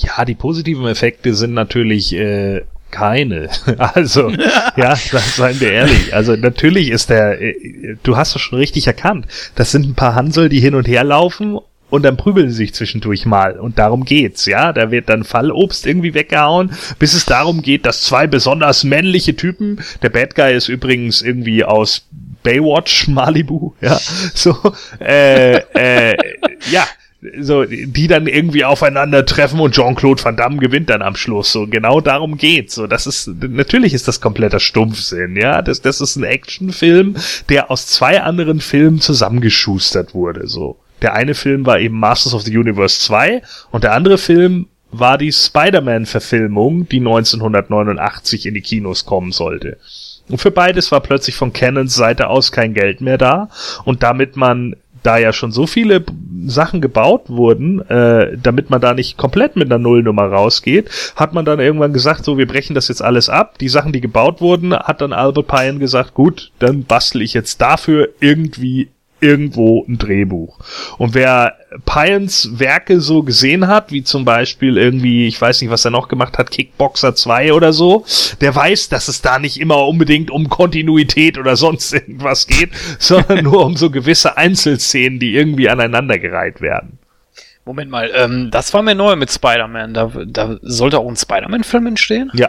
Ja, die positiven Effekte sind natürlich äh, keine. Also, ja, seien wir ehrlich. Also natürlich ist der, äh, du hast es schon richtig erkannt. Das sind ein paar Hansel, die hin und her laufen und dann prügeln sie sich zwischendurch mal. Und darum geht's, ja. Da wird dann Fallobst irgendwie weggehauen, bis es darum geht, dass zwei besonders männliche Typen, der Bad Guy ist übrigens irgendwie aus Baywatch Malibu, ja, so, äh, äh, ja, so, die dann irgendwie aufeinandertreffen und Jean-Claude Van Damme gewinnt dann am Schluss. So, genau darum geht's. So, das ist, natürlich ist das kompletter Stumpfsinn, ja. Das, das ist ein Actionfilm, der aus zwei anderen Filmen zusammengeschustert wurde, so. Der eine Film war eben Masters of the Universe 2 und der andere Film war die Spider-Man-Verfilmung, die 1989 in die Kinos kommen sollte. Und für beides war plötzlich von Canons Seite aus kein Geld mehr da. Und damit man da ja schon so viele Sachen gebaut wurden, äh, damit man da nicht komplett mit einer Nullnummer rausgeht, hat man dann irgendwann gesagt, so, wir brechen das jetzt alles ab. Die Sachen, die gebaut wurden, hat dann Albert Pine gesagt, gut, dann bastel ich jetzt dafür irgendwie irgendwo ein Drehbuch. Und wer Pyens Werke so gesehen hat, wie zum Beispiel irgendwie, ich weiß nicht, was er noch gemacht hat, Kickboxer 2 oder so, der weiß, dass es da nicht immer unbedingt um Kontinuität oder sonst irgendwas geht, sondern nur um so gewisse Einzelszenen, die irgendwie aneinandergereiht werden. Moment mal, ähm, das war mir neu mit Spider-Man. Da, da sollte auch ein Spider-Man-Film entstehen? Ja,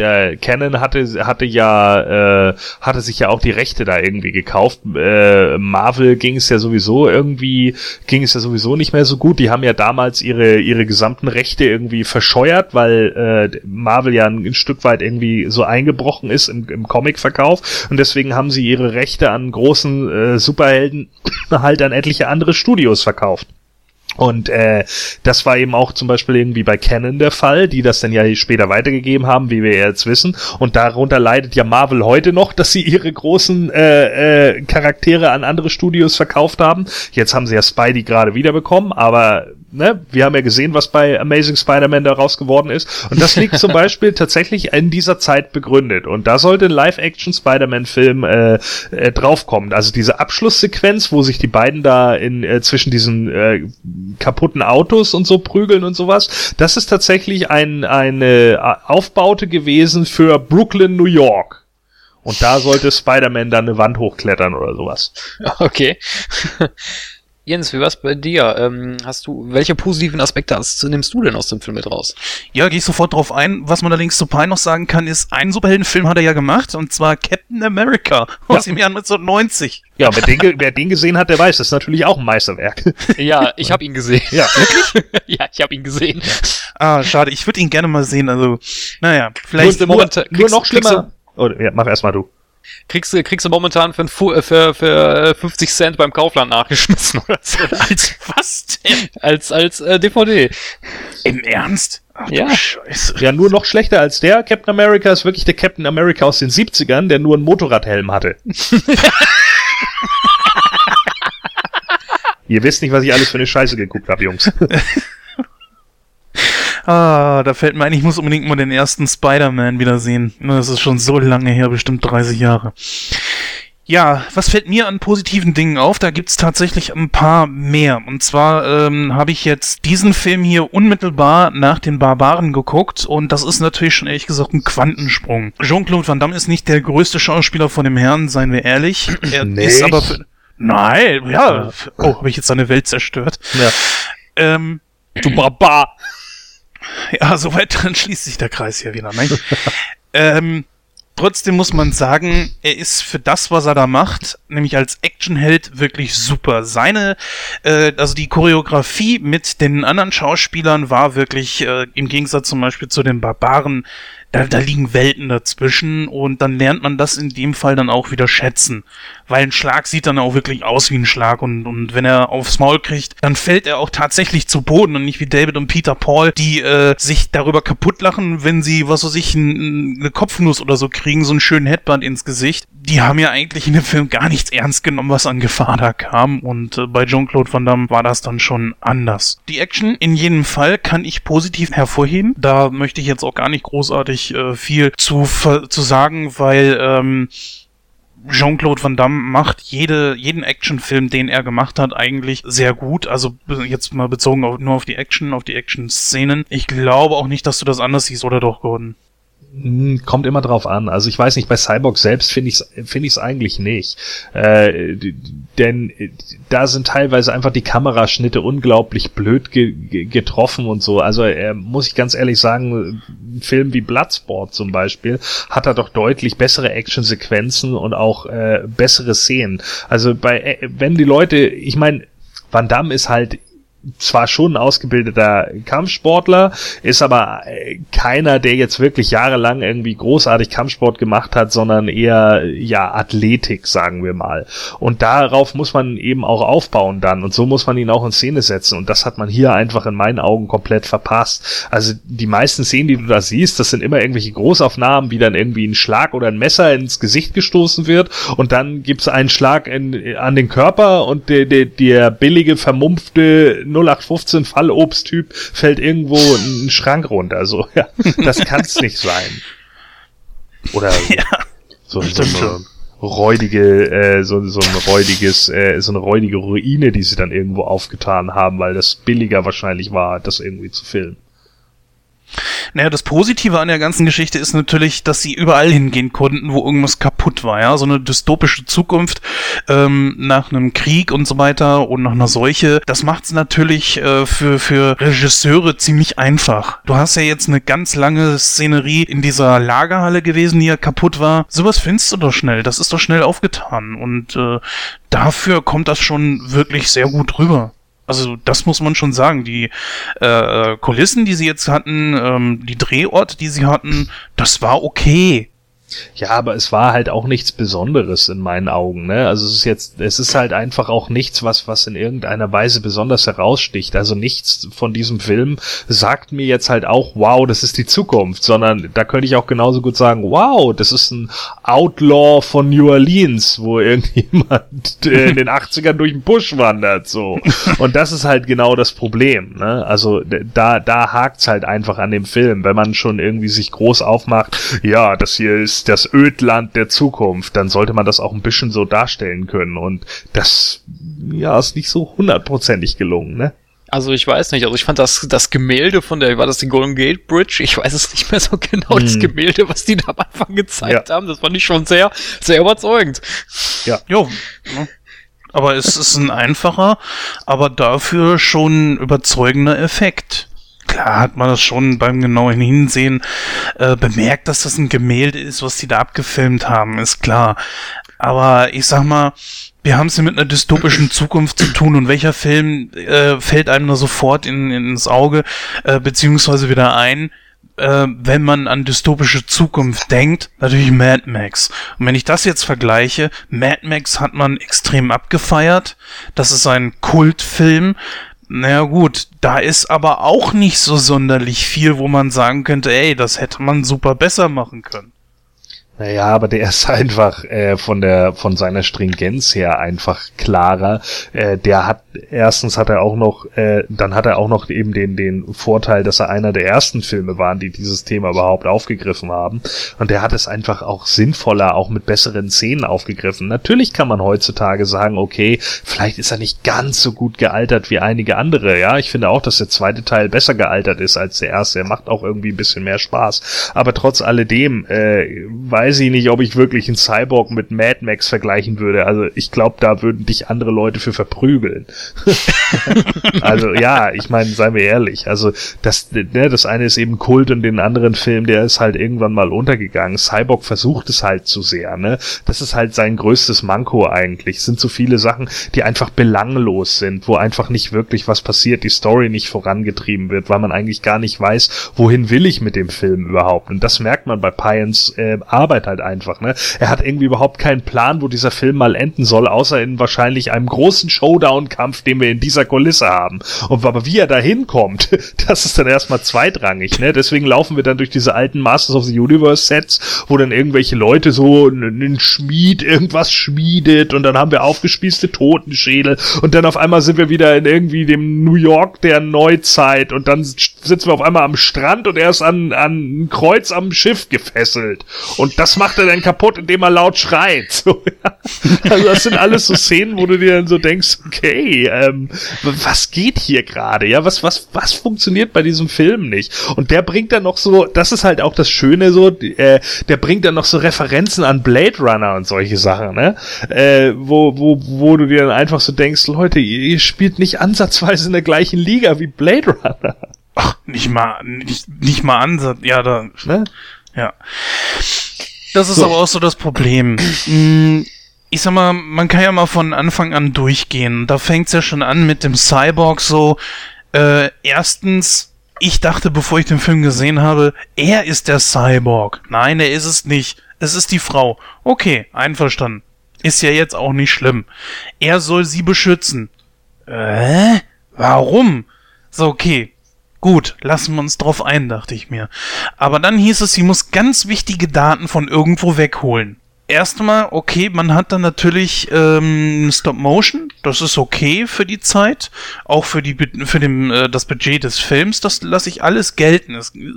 der Canon hatte hatte ja äh, hatte sich ja auch die Rechte da irgendwie gekauft. Äh, Marvel ging es ja sowieso irgendwie ging es ja sowieso nicht mehr so gut. Die haben ja damals ihre ihre gesamten Rechte irgendwie verscheuert, weil äh, Marvel ja ein, ein Stück weit irgendwie so eingebrochen ist im, im Comic-Verkauf und deswegen haben sie ihre Rechte an großen äh, Superhelden halt an etliche andere Studios verkauft. Und äh, das war eben auch zum Beispiel irgendwie bei Canon der Fall, die das dann ja später weitergegeben haben, wie wir jetzt wissen. Und darunter leidet ja Marvel heute noch, dass sie ihre großen äh, äh, Charaktere an andere Studios verkauft haben. Jetzt haben sie ja Spidey gerade wiederbekommen, aber ne, wir haben ja gesehen, was bei Amazing Spider-Man daraus geworden ist. Und das liegt zum Beispiel tatsächlich in dieser Zeit begründet. Und da sollte ein Live-Action Spider-Man-Film äh, äh, draufkommen. Also diese Abschlusssequenz, wo sich die beiden da in äh, zwischen diesen äh, kaputten Autos und so prügeln und sowas, das ist tatsächlich ein, eine Aufbaute gewesen für Brooklyn, New York. Und da sollte Spider-Man dann eine Wand hochklettern oder sowas. Okay. Jens, wie war's bei dir? Ähm, hast du, welche positiven Aspekte hast, nimmst du denn aus dem Film mit raus? Ja, gehe ich sofort drauf ein. Was man allerdings zu Pine noch sagen kann, ist, einen Superheldenfilm hat er ja gemacht, und zwar Captain America aus Ja. dem Jahr 1990. Ja, wer den, wer den gesehen hat, der weiß, das ist natürlich auch ein Meisterwerk. Ja, ich habe ihn gesehen. Ja. Wirklich? ja, ich habe ihn gesehen. Ah, schade, ich würde ihn gerne mal sehen, also, naja, vielleicht... Nur- nur, nur noch schlimmer. Oh, ja, mach erst mal du. Kriegst du, kriegst du momentan für, äh, für, für äh, 50 Cent beim Kaufland nachgeschmissen oder so. Als was denn? Als, als äh, DVD. Im Ernst? Ach, Ja. Scheiße. Ja, nur noch schlechter als der. Captain America ist wirklich der Captain America aus den 70ern, der nur einen Motorradhelm hatte. Ihr wisst nicht, was ich alles für eine Scheiße geguckt habe, Jungs. Ah, da fällt mir ein, ich muss unbedingt mal den ersten Spider-Man wiedersehen. Das ist schon so lange her, bestimmt 30 Jahre. Ja, was fällt mir an positiven Dingen auf? Da gibt's tatsächlich ein paar mehr. Und zwar ähm, habe ich jetzt diesen Film hier unmittelbar nach den Barbaren geguckt und das ist natürlich schon ehrlich gesagt ein Quantensprung. Jean-Claude Van Damme ist nicht der größte Schauspieler von dem Herrn, seien wir ehrlich. Er Nicht? ist aber für, Nein, ja. Oh, habe ich jetzt seine Welt zerstört. Ja. Ähm, Du Barbar. ja, soweit dann schließt sich der Kreis hier wieder. Ne? ähm, trotzdem muss man sagen, er ist für das, was er da macht, nämlich als Actionheld wirklich super. Seine, äh, also die Choreografie mit den anderen Schauspielern war wirklich äh, im Gegensatz zum Beispiel zu den Barbaren. Da, da liegen Welten dazwischen und dann lernt man das in dem Fall dann auch wieder schätzen. Weil ein Schlag sieht dann auch wirklich aus wie ein Schlag und, und wenn er aufs Maul kriegt, dann fällt er auch tatsächlich zu Boden und nicht wie David und Peter Paul, die äh, sich darüber kaputt lachen, wenn sie, was weiß ich, ein, eine Kopfnuss oder so kriegen, so einen schönen Headband ins Gesicht. Die haben ja eigentlich in dem Film gar nichts ernst genommen, was an Gefahr da kam und äh, bei Jean-Claude Van Damme war das dann schon anders. Die Action in jedem Fall kann ich positiv hervorheben. Da möchte ich jetzt auch gar nicht großartig äh, viel zu, zu sagen, weil ähm, Jean-Claude Van Damme macht jede, jeden Actionfilm, den er gemacht hat, eigentlich sehr gut. Also jetzt mal bezogen auf, nur auf die Action, auf die Action-Szenen. Ich glaube auch nicht, dass du das anders siehst, oder doch, Gordon? Hm, Kommt immer drauf an. Also ich weiß nicht, bei Cyborg selbst finde ich es finde ich es eigentlich nicht. Äh, denn äh, da sind teilweise einfach die Kameraschnitte unglaublich blöd ge ge getroffen und so. Also äh, muss ich ganz ehrlich sagen, ein Film wie Bloodsport zum Beispiel hat er doch deutlich bessere Actionsequenzen und auch äh, bessere Szenen. Also bei äh, wenn die Leute, ich meine, Van Damme ist halt zwar schon ein ausgebildeter Kampfsportler, ist aber äh, keiner, der jetzt wirklich jahrelang irgendwie großartig Kampfsport gemacht hat, sondern eher, ja, Athletik, sagen wir mal. Und darauf muss man eben auch aufbauen dann. Und so muss man ihn auch in Szene setzen. Und das hat man hier einfach in meinen Augen komplett verpasst. Also die meisten Szenen, die du da siehst, das sind immer irgendwelche Großaufnahmen, wie dann irgendwie ein Schlag oder ein Messer ins Gesicht gestoßen wird. Und dann gibt's einen Schlag in, an den Körper und der, der, der billige, vermumpfte 0815 Fallobst-Typ fällt irgendwo in einen Schrank runter. Also, ja, das kann's nicht sein. Oder Ja. so, so eine räudige, äh, so, so ein räudiges, äh, so eine räudige Ruine, die sie dann irgendwo aufgetan haben, weil das billiger wahrscheinlich war, das irgendwie zu filmen. Naja, das Positive an der ganzen Geschichte ist natürlich, dass sie überall hingehen konnten, wo irgendwas kaputt war, ja. So eine dystopische Zukunft ähm, nach einem Krieg und so weiter und nach einer Seuche. Das macht es natürlich äh, für, für Regisseure ziemlich einfach. Du hast ja jetzt eine ganz lange Szenerie in dieser Lagerhalle gewesen, die ja kaputt war. Sowas findest du doch schnell. Das ist doch schnell aufgetan. Und äh, dafür kommt das schon wirklich sehr gut rüber. Also das muss man schon sagen. Die äh, Kulissen, die sie jetzt hatten, ähm, die Drehorte, die sie hatten, das war okay. Ja, aber es war halt auch nichts Besonderes in meinen Augen, ne? Also es ist jetzt, es ist halt einfach auch nichts, was, was in irgendeiner Weise besonders heraussticht. Also nichts von diesem Film sagt mir jetzt halt auch, wow, das ist die Zukunft, sondern da könnte ich auch genauso gut sagen, wow, das ist ein Outlaw von New Orleans, wo irgendjemand äh, in den 80ern durch den Busch wandert, so. Und das ist halt genau das Problem, ne? Also da, da hakt's halt einfach an dem Film, wenn man schon irgendwie sich groß aufmacht, ja, das hier ist das Ödland der Zukunft, dann sollte man das auch ein bisschen so darstellen können. Und das, ja, ist nicht so hundertprozentig gelungen, ne? Also ich weiß nicht, also ich fand das, das Gemälde von der, war das die Golden Gate Bridge? Ich weiß es nicht mehr so genau, das Hm. Gemälde, was die da am Anfang gezeigt haben, das fand ich schon sehr, sehr überzeugend. Jo. ne? Aber es ist ein einfacher, aber dafür schon überzeugender Effekt. Klar hat man das schon beim genauen Hinsehen äh, bemerkt, dass das ein Gemälde ist, was die da abgefilmt haben, ist klar. Aber ich sag mal, wir haben es hier mit einer dystopischen Zukunft zu tun und welcher Film äh, fällt einem da sofort in, ins Auge, äh, beziehungsweise wieder ein, äh, wenn man an dystopische Zukunft denkt, natürlich Mad Max. Und wenn ich das jetzt vergleiche, Mad Max hat man extrem abgefeiert. Das ist ein Kultfilm. Naja gut, da ist aber auch nicht so sonderlich viel, wo man sagen könnte, ey, das hätte man super besser machen können. Naja, aber der ist einfach äh, von der von seiner Stringenz her einfach klarer. Äh, der hat erstens hat er auch noch, äh, dann hat er auch noch eben den den Vorteil, dass er einer der ersten Filme waren, die dieses Thema überhaupt aufgegriffen haben. Und der hat es einfach auch sinnvoller, auch mit besseren Szenen aufgegriffen. Natürlich kann man heutzutage sagen, okay, vielleicht ist er nicht ganz so gut gealtert wie einige andere. Ja, ich finde auch, dass der zweite Teil besser gealtert ist als der erste. Er macht auch irgendwie ein bisschen mehr Spaß. Aber trotz alledem äh, weiß ich nicht, ob ich wirklich einen Cyborg mit Mad Max vergleichen würde. Also ich glaube, da würden dich andere Leute für verprügeln. also ja, ich meine, seien wir ehrlich. Also das, ne, das eine ist eben Kult und den anderen Film, der ist halt irgendwann mal untergegangen. Cyborg versucht es halt zu sehr. Ne, das ist halt sein größtes Manko eigentlich. Es sind so viele Sachen, die einfach belanglos sind, wo einfach nicht wirklich was passiert, die Story nicht vorangetrieben wird, weil man eigentlich gar nicht weiß, wohin will ich mit dem Film überhaupt. Und das merkt man bei Pyans äh, Arbeit halt einfach. Ne, er hat irgendwie überhaupt keinen Plan, wo dieser Film mal enden soll, außer in wahrscheinlich einem großen Showdown-Kampf, den wir in dieser Kulisse haben. Und aber wie er da hinkommt, das ist dann erstmal zweitrangig, ne? Deswegen laufen wir dann durch diese alten Masters of the Universe Sets, wo dann irgendwelche Leute so einen Schmied irgendwas schmiedet und dann haben wir aufgespießte Totenschädel und dann auf einmal sind wir wieder in irgendwie dem New York der Neuzeit und dann sitzen wir auf einmal am Strand und er ist an, an ein Kreuz am Schiff gefesselt. Und das macht er dann kaputt, indem er laut schreit. So, ja. Also das sind alles so Szenen, wo du dir dann so denkst, okay, ähm, was geht hier gerade? Ja, was, was, was funktioniert bei diesem Film nicht? Und der bringt dann noch so, das ist halt auch das Schöne so, äh, der bringt dann noch so Referenzen an Blade Runner und solche Sachen, ne? Äh, wo, wo, wo du dir dann einfach so denkst, Leute, ihr, ihr spielt nicht ansatzweise in der gleichen Liga wie Blade Runner. Ach, nicht mal, nicht, nicht mal Ansatz. Ja, da, Ne? ja. Das ist So. aber auch so das Problem. Mm, Ich sag mal, man kann ja mal von Anfang an durchgehen. Da fängt's ja schon an mit dem Cyborg so. Äh, erstens, ich dachte, bevor ich den Film gesehen habe, er ist der Cyborg. Nein, er ist es nicht. Es ist die Frau. Okay, einverstanden. Ist ja jetzt auch nicht schlimm. Er soll sie beschützen. Äh? Warum? So, okay. Gut, lassen wir uns drauf ein, dachte ich mir. Aber dann hieß es, sie muss ganz wichtige Daten von irgendwo wegholen. Erstmal, okay, man hat dann natürlich ähm, Stop Motion, das ist okay für die Zeit, auch für die für dem, äh, das Budget des Films, das lasse ich alles gelten. Das äh,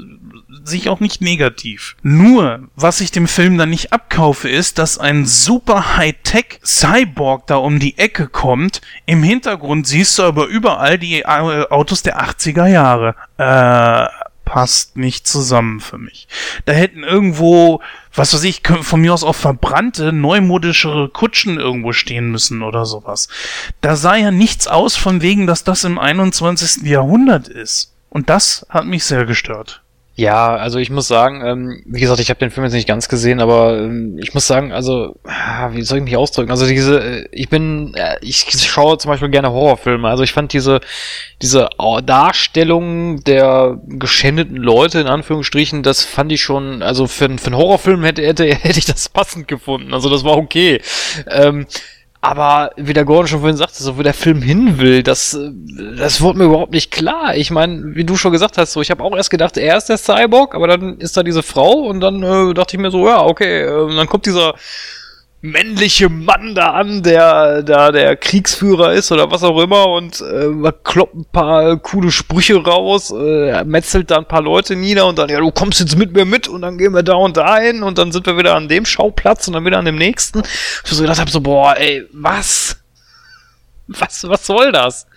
sehe ich auch nicht negativ. Nur, was ich dem Film dann nicht abkaufe, ist, dass ein super Hightech Cyborg da um die Ecke kommt. Im Hintergrund siehst du aber überall die äh, Autos der 80er Jahre. Äh, passt nicht zusammen für mich. Da hätten irgendwo, was weiß ich, von mir aus auch verbrannte, neumodischere Kutschen irgendwo stehen müssen oder sowas. Da sah ja nichts aus von wegen, dass das im 21. Jahrhundert ist. Und das hat mich sehr gestört. Ja, also ich muss sagen, ähm, wie gesagt, ich habe den Film jetzt nicht ganz gesehen, aber ähm, ich muss sagen, also ah, wie soll ich mich ausdrücken? Also diese, äh, ich bin, äh, ich schaue zum Beispiel gerne Horrorfilme. Also ich fand diese diese Darstellung der geschändeten Leute in Anführungsstrichen, das fand ich schon, also für, einen- für einen Horrorfilm hätte, hätte hätte ich das passend gefunden. Also das war okay. Ähm, aber wie der Gordon schon vorhin sagte, so wo der Film hin will, das, das wurde mir überhaupt nicht klar. Ich meine, wie du schon gesagt hast, so ich habe auch erst gedacht, er ist der Cyborg, aber dann ist da diese Frau und dann äh, dachte ich mir so, ja, okay, äh, dann kommt dieser männliche Mann da an, der da der Kriegsführer ist oder was auch immer und äh, kloppt ein paar coole Sprüche raus, äh, metzelt da ein paar Leute nieder und dann, ja, du kommst jetzt mit mir mit und dann gehen wir da und da hin und dann sind wir wieder an dem Schauplatz und dann wieder an dem nächsten. Ich so gedacht habe, so, boah, ey, was? Was, was soll das?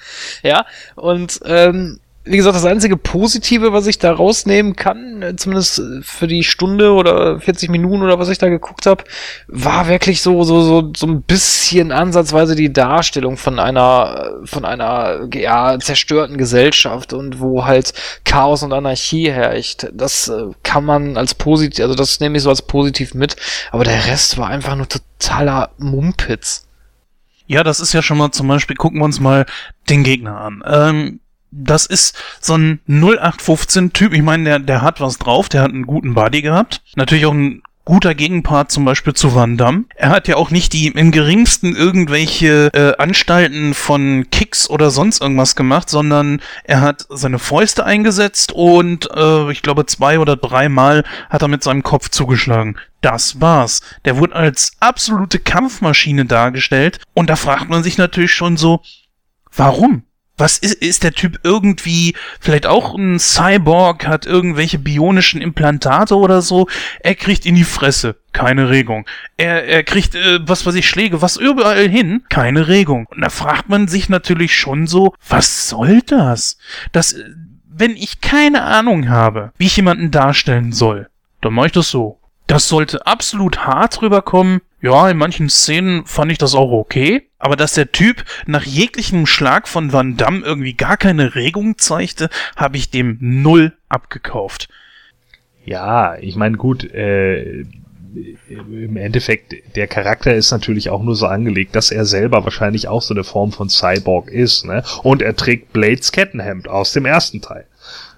Ja, und ähm, wie gesagt, das einzige Positive, was ich da rausnehmen kann, äh, zumindest äh, für die Stunde oder 40 Minuten oder was ich da geguckt habe, war wirklich so so so so ein bisschen ansatzweise die Darstellung von einer äh, von einer ja zerstörten Gesellschaft und wo halt Chaos und Anarchie herrscht. Das kann man als positiv, also das nehme ich so als positiv mit, aber der Rest war einfach nur totaler Mumpitz. Ja, das ist ja schon mal zum Beispiel, gucken wir uns mal den Gegner an. Ähm, das ist so ein 0815-Typ. Ich meine, der, der hat was drauf, der hat einen guten Body gehabt. Natürlich auch ein guter Gegenpart zum Beispiel zu Van Damme. Er hat ja auch nicht die im geringsten irgendwelche äh, Anstalten von Kicks oder sonst irgendwas gemacht, sondern er hat seine Fäuste eingesetzt und äh, ich glaube zwei oder dreimal hat er mit seinem Kopf zugeschlagen. Das war's. Der wurde als absolute Kampfmaschine dargestellt und da fragt man sich natürlich schon so, warum? Was ist, ist der Typ irgendwie vielleicht auch ein Cyborg, hat irgendwelche bionischen Implantate oder so? Er kriegt in die Fresse, keine Regung. Er, er kriegt, äh, was weiß ich, Schläge, was überall hin, keine Regung. Und da fragt man sich natürlich schon so, was soll das? Das, äh, wenn ich keine Ahnung habe, wie ich jemanden darstellen soll, dann mache ich das so. Das sollte absolut hart rüberkommen. Ja, in manchen Szenen fand ich das auch okay. Aber dass der Typ nach jeglichem Schlag von Van Damme irgendwie gar keine Regung zeigte, habe ich dem null abgekauft. Ja, ich meine, gut, äh, im Endeffekt, der Charakter ist natürlich auch nur so angelegt, dass er selber wahrscheinlich auch so eine Form von Cyborg ist, ne? Und er trägt Blades Kettenhemd aus dem ersten Teil.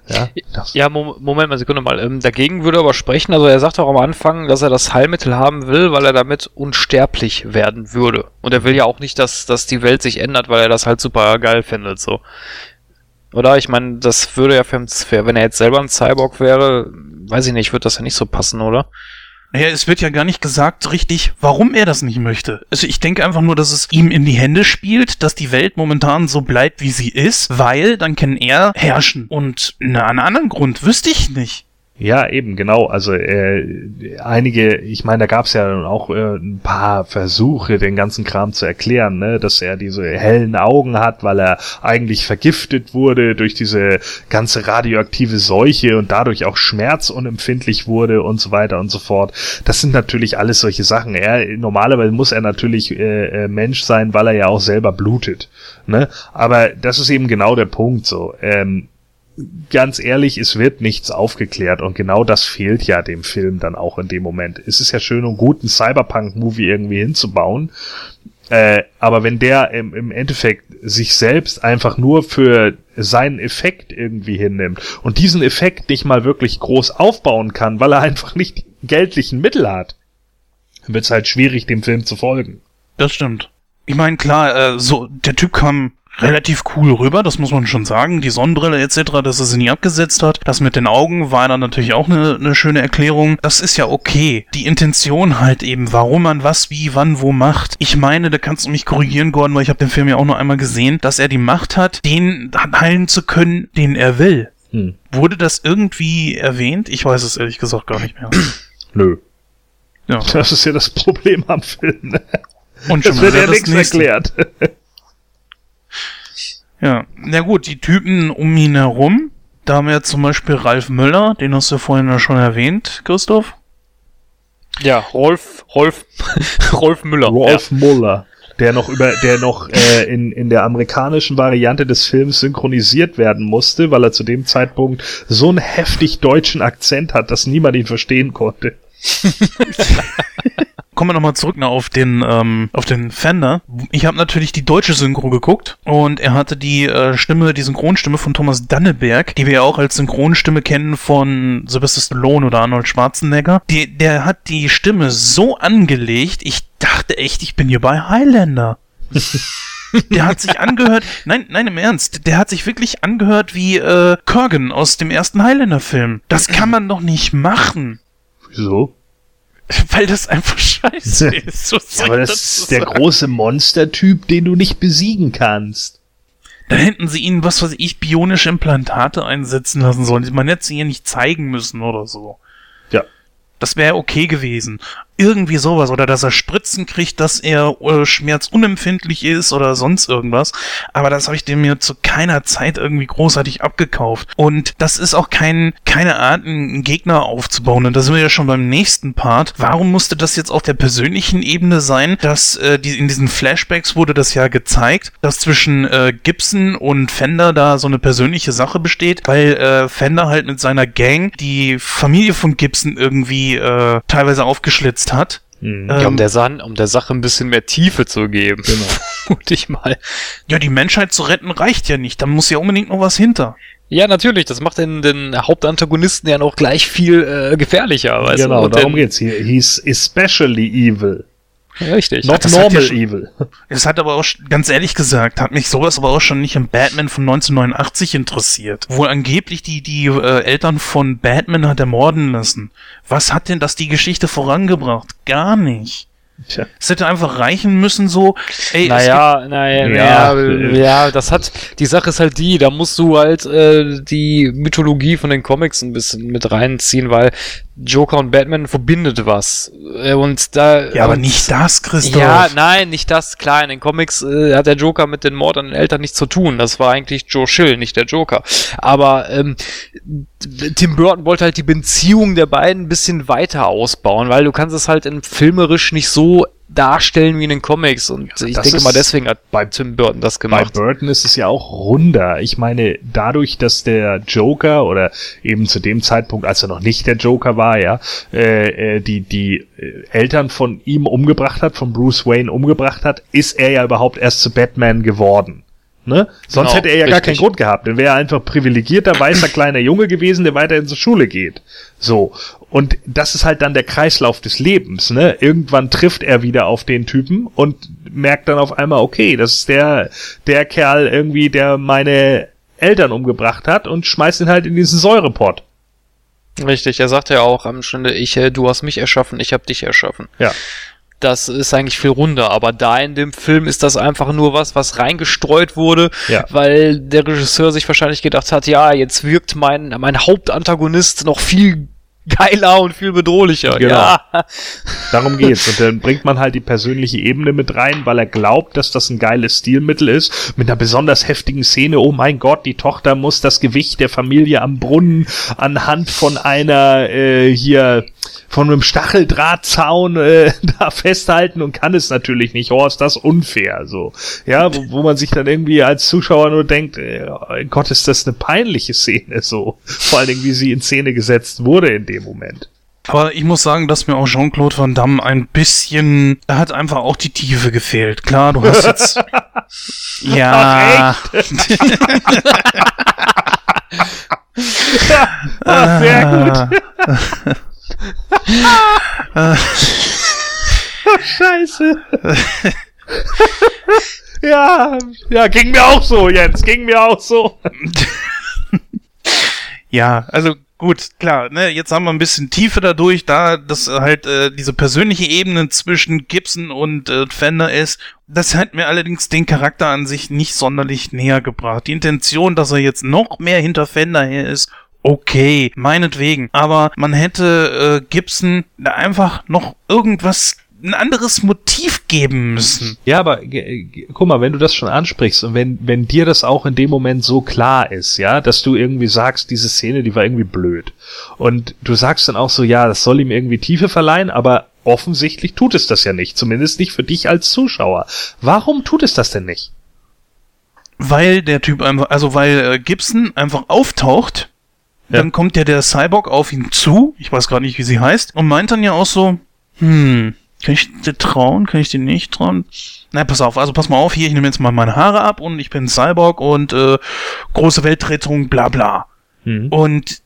Ja, Ja, Mo Moment mal, Sekunde mal. Ähm, dagegen würde er aber sprechen. Also er sagt auch am Anfang, dass er das Heilmittel haben will, weil er damit unsterblich werden würde. Und er will ja auch nicht, dass, dass die Welt sich ändert, weil er das halt super geil findet, so. Oder? Ich meine, das würde ja für wenn er jetzt selber ein Cyborg wäre, weiß ich nicht, würde das ja nicht so passen, oder? Naja, es wird ja gar nicht gesagt richtig, warum er das nicht möchte. Also ich denke einfach nur, dass es ihm in die Hände spielt, dass die Welt momentan so bleibt, wie sie ist, weil dann kann er herrschen. Und na, einen anderen Grund wüsste ich nicht. Ja, eben, genau. Also äh, einige, ich meine, da gab es ja auch äh, ein paar Versuche, den ganzen Kram zu erklären, ne? dass er diese hellen Augen hat, weil er eigentlich vergiftet wurde durch diese ganze radioaktive Seuche und dadurch auch schmerzunempfindlich wurde und so weiter und so fort. Das sind natürlich alles solche Sachen. Er normalerweise muss er natürlich äh, äh, Mensch sein, weil er ja auch selber blutet. Ne? Aber das ist eben genau der Punkt so. Ähm, ganz ehrlich, es wird nichts aufgeklärt und genau das fehlt ja dem Film dann auch in dem Moment. Es ist ja schön und gut, einen Cyberpunk-Movie irgendwie hinzubauen, äh, aber wenn der im, im Endeffekt sich selbst einfach nur für seinen Effekt irgendwie hinnimmt und diesen Effekt nicht mal wirklich groß aufbauen kann, weil er einfach nicht geldlichen Mittel hat, wird es halt schwierig, dem Film zu folgen. Das stimmt. Ich meine, klar, äh, so, der Typ kam relativ cool rüber, das muss man schon sagen. Die Sonnenbrille etc., dass er sie nie abgesetzt hat. Das mit den Augen war dann natürlich auch eine, eine schöne Erklärung. Das ist ja okay. Die Intention halt eben, warum man was, wie, wann, wo macht. Ich meine, da kannst du mich korrigieren, Gordon, weil ich habe den Film ja auch nur einmal gesehen, dass er die Macht hat, den heilen zu können, den er will. Hm. Wurde das irgendwie erwähnt? Ich weiß es ehrlich gesagt gar nicht mehr. Nö. Ja. Das ist ja das Problem am Film. Ne? Und schon es wird ja nichts erklärt. Ja, na gut, die Typen um ihn herum, da haben wir zum Beispiel Ralf Müller, den hast du vorhin ja schon erwähnt, Christoph. Ja, Rolf, Rolf, Rolf Müller. Rolf ja. Müller, der noch über, der noch äh, in, in der amerikanischen Variante des Films synchronisiert werden musste, weil er zu dem Zeitpunkt so einen heftig deutschen Akzent hat, dass niemand ihn verstehen konnte. kommen wir nochmal zurück auf den, ähm, auf den Fender. Ich habe natürlich die deutsche Synchro geguckt und er hatte die äh, Stimme, die Synchronstimme von Thomas Danneberg, die wir ja auch als Synchronstimme kennen von Sylvester Stallone oder Arnold Schwarzenegger. Die, der hat die Stimme so angelegt, ich dachte echt, ich bin hier bei Highlander. Der hat sich angehört, nein, nein, im Ernst, der hat sich wirklich angehört wie äh, Kurgan aus dem ersten Highlander-Film. Das kann man doch nicht machen. Wieso? Weil das einfach scheiße ist. So ja, aber das, das ist der sagen. große Monstertyp, den du nicht besiegen kannst. Dann hätten sie ihnen, was weiß ich, bionische Implantate einsetzen lassen sollen. Man hätte sie hier nicht zeigen müssen oder so. Ja. Das wäre okay gewesen irgendwie sowas oder dass er Spritzen kriegt, dass er äh, schmerzunempfindlich ist oder sonst irgendwas. Aber das habe ich dem mir zu keiner Zeit irgendwie großartig abgekauft. Und das ist auch kein, keine Art, einen Gegner aufzubauen. Und da sind wir ja schon beim nächsten Part. Warum musste das jetzt auf der persönlichen Ebene sein, dass äh, die, in diesen Flashbacks wurde das ja gezeigt, dass zwischen äh, Gibson und Fender da so eine persönliche Sache besteht, weil äh, Fender halt mit seiner Gang die Familie von Gibson irgendwie äh, teilweise aufgeschlitzt genutzt hat. Mhm. Ähm, ja, um der, San um der Sache ein bisschen mehr Tiefe zu geben. Genau. ich mal. Ja, die Menschheit zu retten reicht ja nicht. Da muss ja unbedingt noch was hinter. Ja, natürlich. Das macht den, den Hauptantagonisten ja noch gleich viel äh, gefährlicher. Weißt genau, du? darum geht's. He, he's especially evil. Richtig. Not das normal ja evil. Es hat aber auch, ganz ehrlich gesagt, hat mich sowas aber auch schon nicht im Batman von 1989 interessiert. Wo angeblich die, die äh, Eltern von Batman hat ermorden lassen. Was hat denn das die Geschichte vorangebracht? Gar nicht. Tja. Es hätte einfach reichen müssen, so, ey, naja, naja, ja, ja, ja, das hat, die Sache ist halt die, da musst du halt äh, die Mythologie von den Comics ein bisschen mit reinziehen, weil Joker und Batman verbindet was. Äh, und da. Ja, aber nicht das, Christoph. Ja, nein, nicht das. Klar, in den Comics äh, hat der Joker mit den Mord an den Eltern nichts zu tun. Das war eigentlich Joe Schill, nicht der Joker. Aber ähm, Tim Burton wollte halt die Beziehung der beiden ein bisschen weiter ausbauen, weil du kannst es halt in filmerisch nicht so darstellen wie in den Comics. Und ja, ich denke mal, deswegen hat bei Tim Burton das gemacht. Bei Burton ist es ja auch runder. Ich meine, dadurch, dass der Joker oder eben zu dem Zeitpunkt, als er noch nicht der Joker war, ja, äh, äh die, die äh, Eltern von ihm umgebracht hat, von Bruce Wayne umgebracht hat, ist er ja überhaupt erst zu Batman geworden. Ne? Sonst genau, hätte er ja richtig. gar keinen Grund gehabt. Dann wäre er einfach privilegierter, weißer kleiner Junge gewesen, der weiter in zur Schule geht. So. Und das ist halt dann der Kreislauf des Lebens. Ne? Irgendwann trifft er wieder auf den Typen und merkt dann auf einmal, okay, das ist der, der Kerl irgendwie, der meine Eltern umgebracht hat und schmeißt ihn halt in diesen Säurepott. Richtig, er sagt ja auch am Ende, ich, äh, du hast mich erschaffen, ich habe dich erschaffen. Ja. Das ist eigentlich viel runder, aber da in dem Film ist das einfach nur was, was reingestreut wurde, Ja. weil der Regisseur sich wahrscheinlich gedacht hat, ja, jetzt wirkt mein, mein Hauptantagonist noch viel geiler und viel bedrohlicher. Genau. Ja. Darum geht's. Und dann bringt man halt die persönliche Ebene mit rein, weil er glaubt, dass das ein geiles Stilmittel ist. Mit einer besonders heftigen Szene. Oh mein Gott, die Tochter muss das Gewicht der Familie am Brunnen anhand von einer äh, hier von einem Stacheldrahtzaun äh, da festhalten und kann es natürlich nicht. Oh, ist das unfair. So, ja, wo, wo man sich dann irgendwie als Zuschauer nur denkt, äh, oh Gott, ist das eine peinliche Szene. So, vor allen Dingen, wie sie in Szene gesetzt wurde in dem Moment. Aber ich muss sagen, dass mir auch Jean-Claude Van Damme ein bisschen, da hat einfach auch die Tiefe gefehlt. Klar, du hast jetzt, ja, Ah, sehr gut. Scheiße. ja, ja, ging mir auch so, Jens, ging mir auch so. Ja, also gut, klar, ne, jetzt haben wir ein bisschen Tiefe dadurch, da das halt äh, diese persönliche Ebene zwischen Gibson und äh, Fender ist. Das hat mir allerdings den Charakter an sich nicht sonderlich näher gebracht. Die Intention, dass er jetzt noch mehr hinter Fender her ist, okay, meinetwegen. Aber man hätte äh, Gibson da einfach noch irgendwas, ein anderes Motiv geben müssen. Ja, aber ge- ge- guck mal, wenn du das schon ansprichst und wenn, wenn dir das auch in dem Moment so klar ist, ja, dass du irgendwie sagst, diese Szene, die war irgendwie blöd. Und du sagst dann auch so, ja, das soll ihm irgendwie Tiefe verleihen, aber offensichtlich tut es das ja nicht. Zumindest nicht für dich als Zuschauer. Warum tut es das denn nicht? Weil der Typ einfach, also weil äh, Gibson einfach auftaucht, Ja. dann kommt ja der Cyborg auf ihn zu, ich weiß gerade nicht, wie sie heißt, und meint dann ja auch so, hm, kann ich dir trauen, kann ich dir nicht trauen? Na, pass auf, also pass mal auf, hier, ich nehme jetzt mal meine Haare ab und ich bin Cyborg und äh, große Weltrettung, bla bla. Hm. Und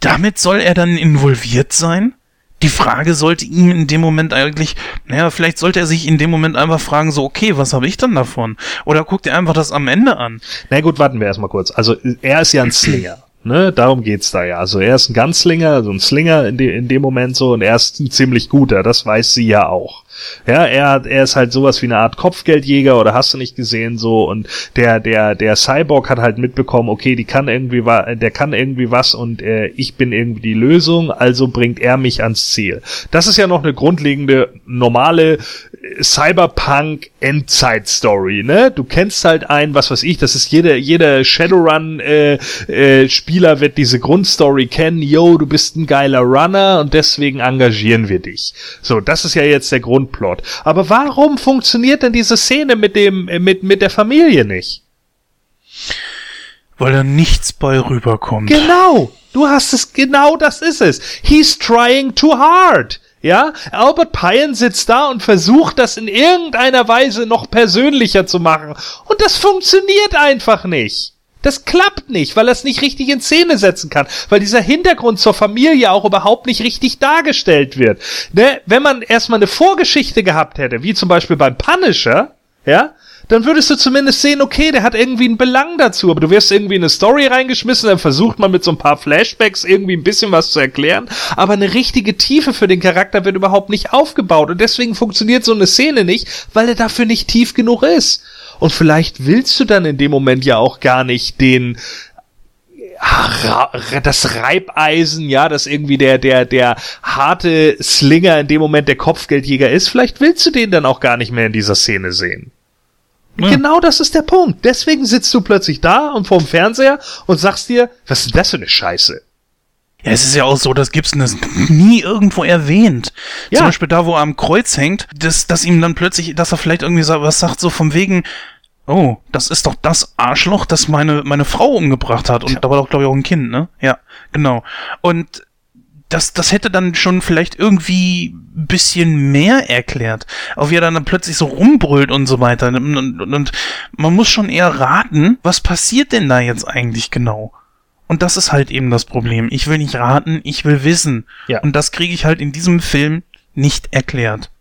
damit soll er dann involviert sein? Die Frage sollte ihm in dem Moment eigentlich, naja, vielleicht sollte er sich in dem Moment einfach fragen, so, okay, was habe ich dann davon? Oder guckt er einfach das am Ende an? Na gut, warten wir erstmal kurz. Also er ist ja ein Slinger. Ne, darum geht's da ja. Also er ist ein Ganzlinger, also ein Slinger in, de, in dem Moment so und er ist ein ziemlich guter, das weiß sie ja auch. Ja, er, er ist halt sowas wie eine Art Kopfgeldjäger oder hast du nicht gesehen so und der der der Cyborg hat halt mitbekommen, okay, die kann irgendwie wa- der kann irgendwie was und äh, ich bin irgendwie die Lösung, also bringt er mich ans Ziel. Das ist ja noch eine grundlegende normale äh, Cyberpunk Endzeit Story, ne? Du kennst halt einen, was weiß ich, das ist jeder jeder Shadowrun äh, äh, Spieler wird diese Grundstory kennen, yo, du bist ein geiler Runner und deswegen engagieren wir dich. So, das ist ja jetzt der Grundplot. Aber warum funktioniert denn diese Szene mit dem äh, mit mit der Familie nicht? Weil da nichts bei rüberkommt. Genau, du hast es, genau das ist es. He's trying too hard. Ja, Albert Pyen sitzt da und versucht, das in irgendeiner Weise noch persönlicher zu machen. Und das funktioniert einfach nicht. Das klappt nicht, weil er es nicht richtig in Szene setzen kann, weil dieser Hintergrund zur Familie auch überhaupt nicht richtig dargestellt wird. Ne? Wenn man erstmal eine Vorgeschichte gehabt hätte, wie zum Beispiel beim Punisher, ja, dann würdest du zumindest sehen, okay, der hat irgendwie einen Belang dazu, aber du wirst irgendwie in eine Story reingeschmissen, dann versucht man mit so ein paar Flashbacks irgendwie ein bisschen was zu erklären, aber eine richtige Tiefe für den Charakter wird überhaupt nicht aufgebaut und deswegen funktioniert so eine Szene nicht, weil er dafür nicht tief genug ist. Und vielleicht willst du dann in dem Moment ja auch gar nicht den Ra- das Reibeisen, ja, das irgendwie der, der, der harte Slinger in dem Moment der Kopfgeldjäger ist, vielleicht willst du den dann auch gar nicht mehr in dieser Szene sehen. Ja. Genau das ist der Punkt. Deswegen sitzt du plötzlich da und vorm Fernseher und sagst dir, was ist denn das für eine Scheiße? Ja, es ist ja auch so, dass Gibson das nie irgendwo erwähnt. Ja. Zum Beispiel da, wo er am Kreuz hängt, dass, dass ihm dann plötzlich, dass er vielleicht irgendwie sa- was sagt, so vom wegen, oh, das ist doch das Arschloch, das meine, meine Frau umgebracht hat. Und da war doch, glaube ich, auch ein Kind, ne? Ja, genau. Und das, das hätte dann schon vielleicht irgendwie ein bisschen mehr erklärt. Auch wie er dann plötzlich so rumbrüllt und so weiter. Und, und, und man muss schon eher raten, was passiert denn da jetzt eigentlich genau? Und das ist halt eben das Problem. Ich will nicht raten, ich will wissen. Ja. Und das kriege ich halt in diesem Film nicht erklärt.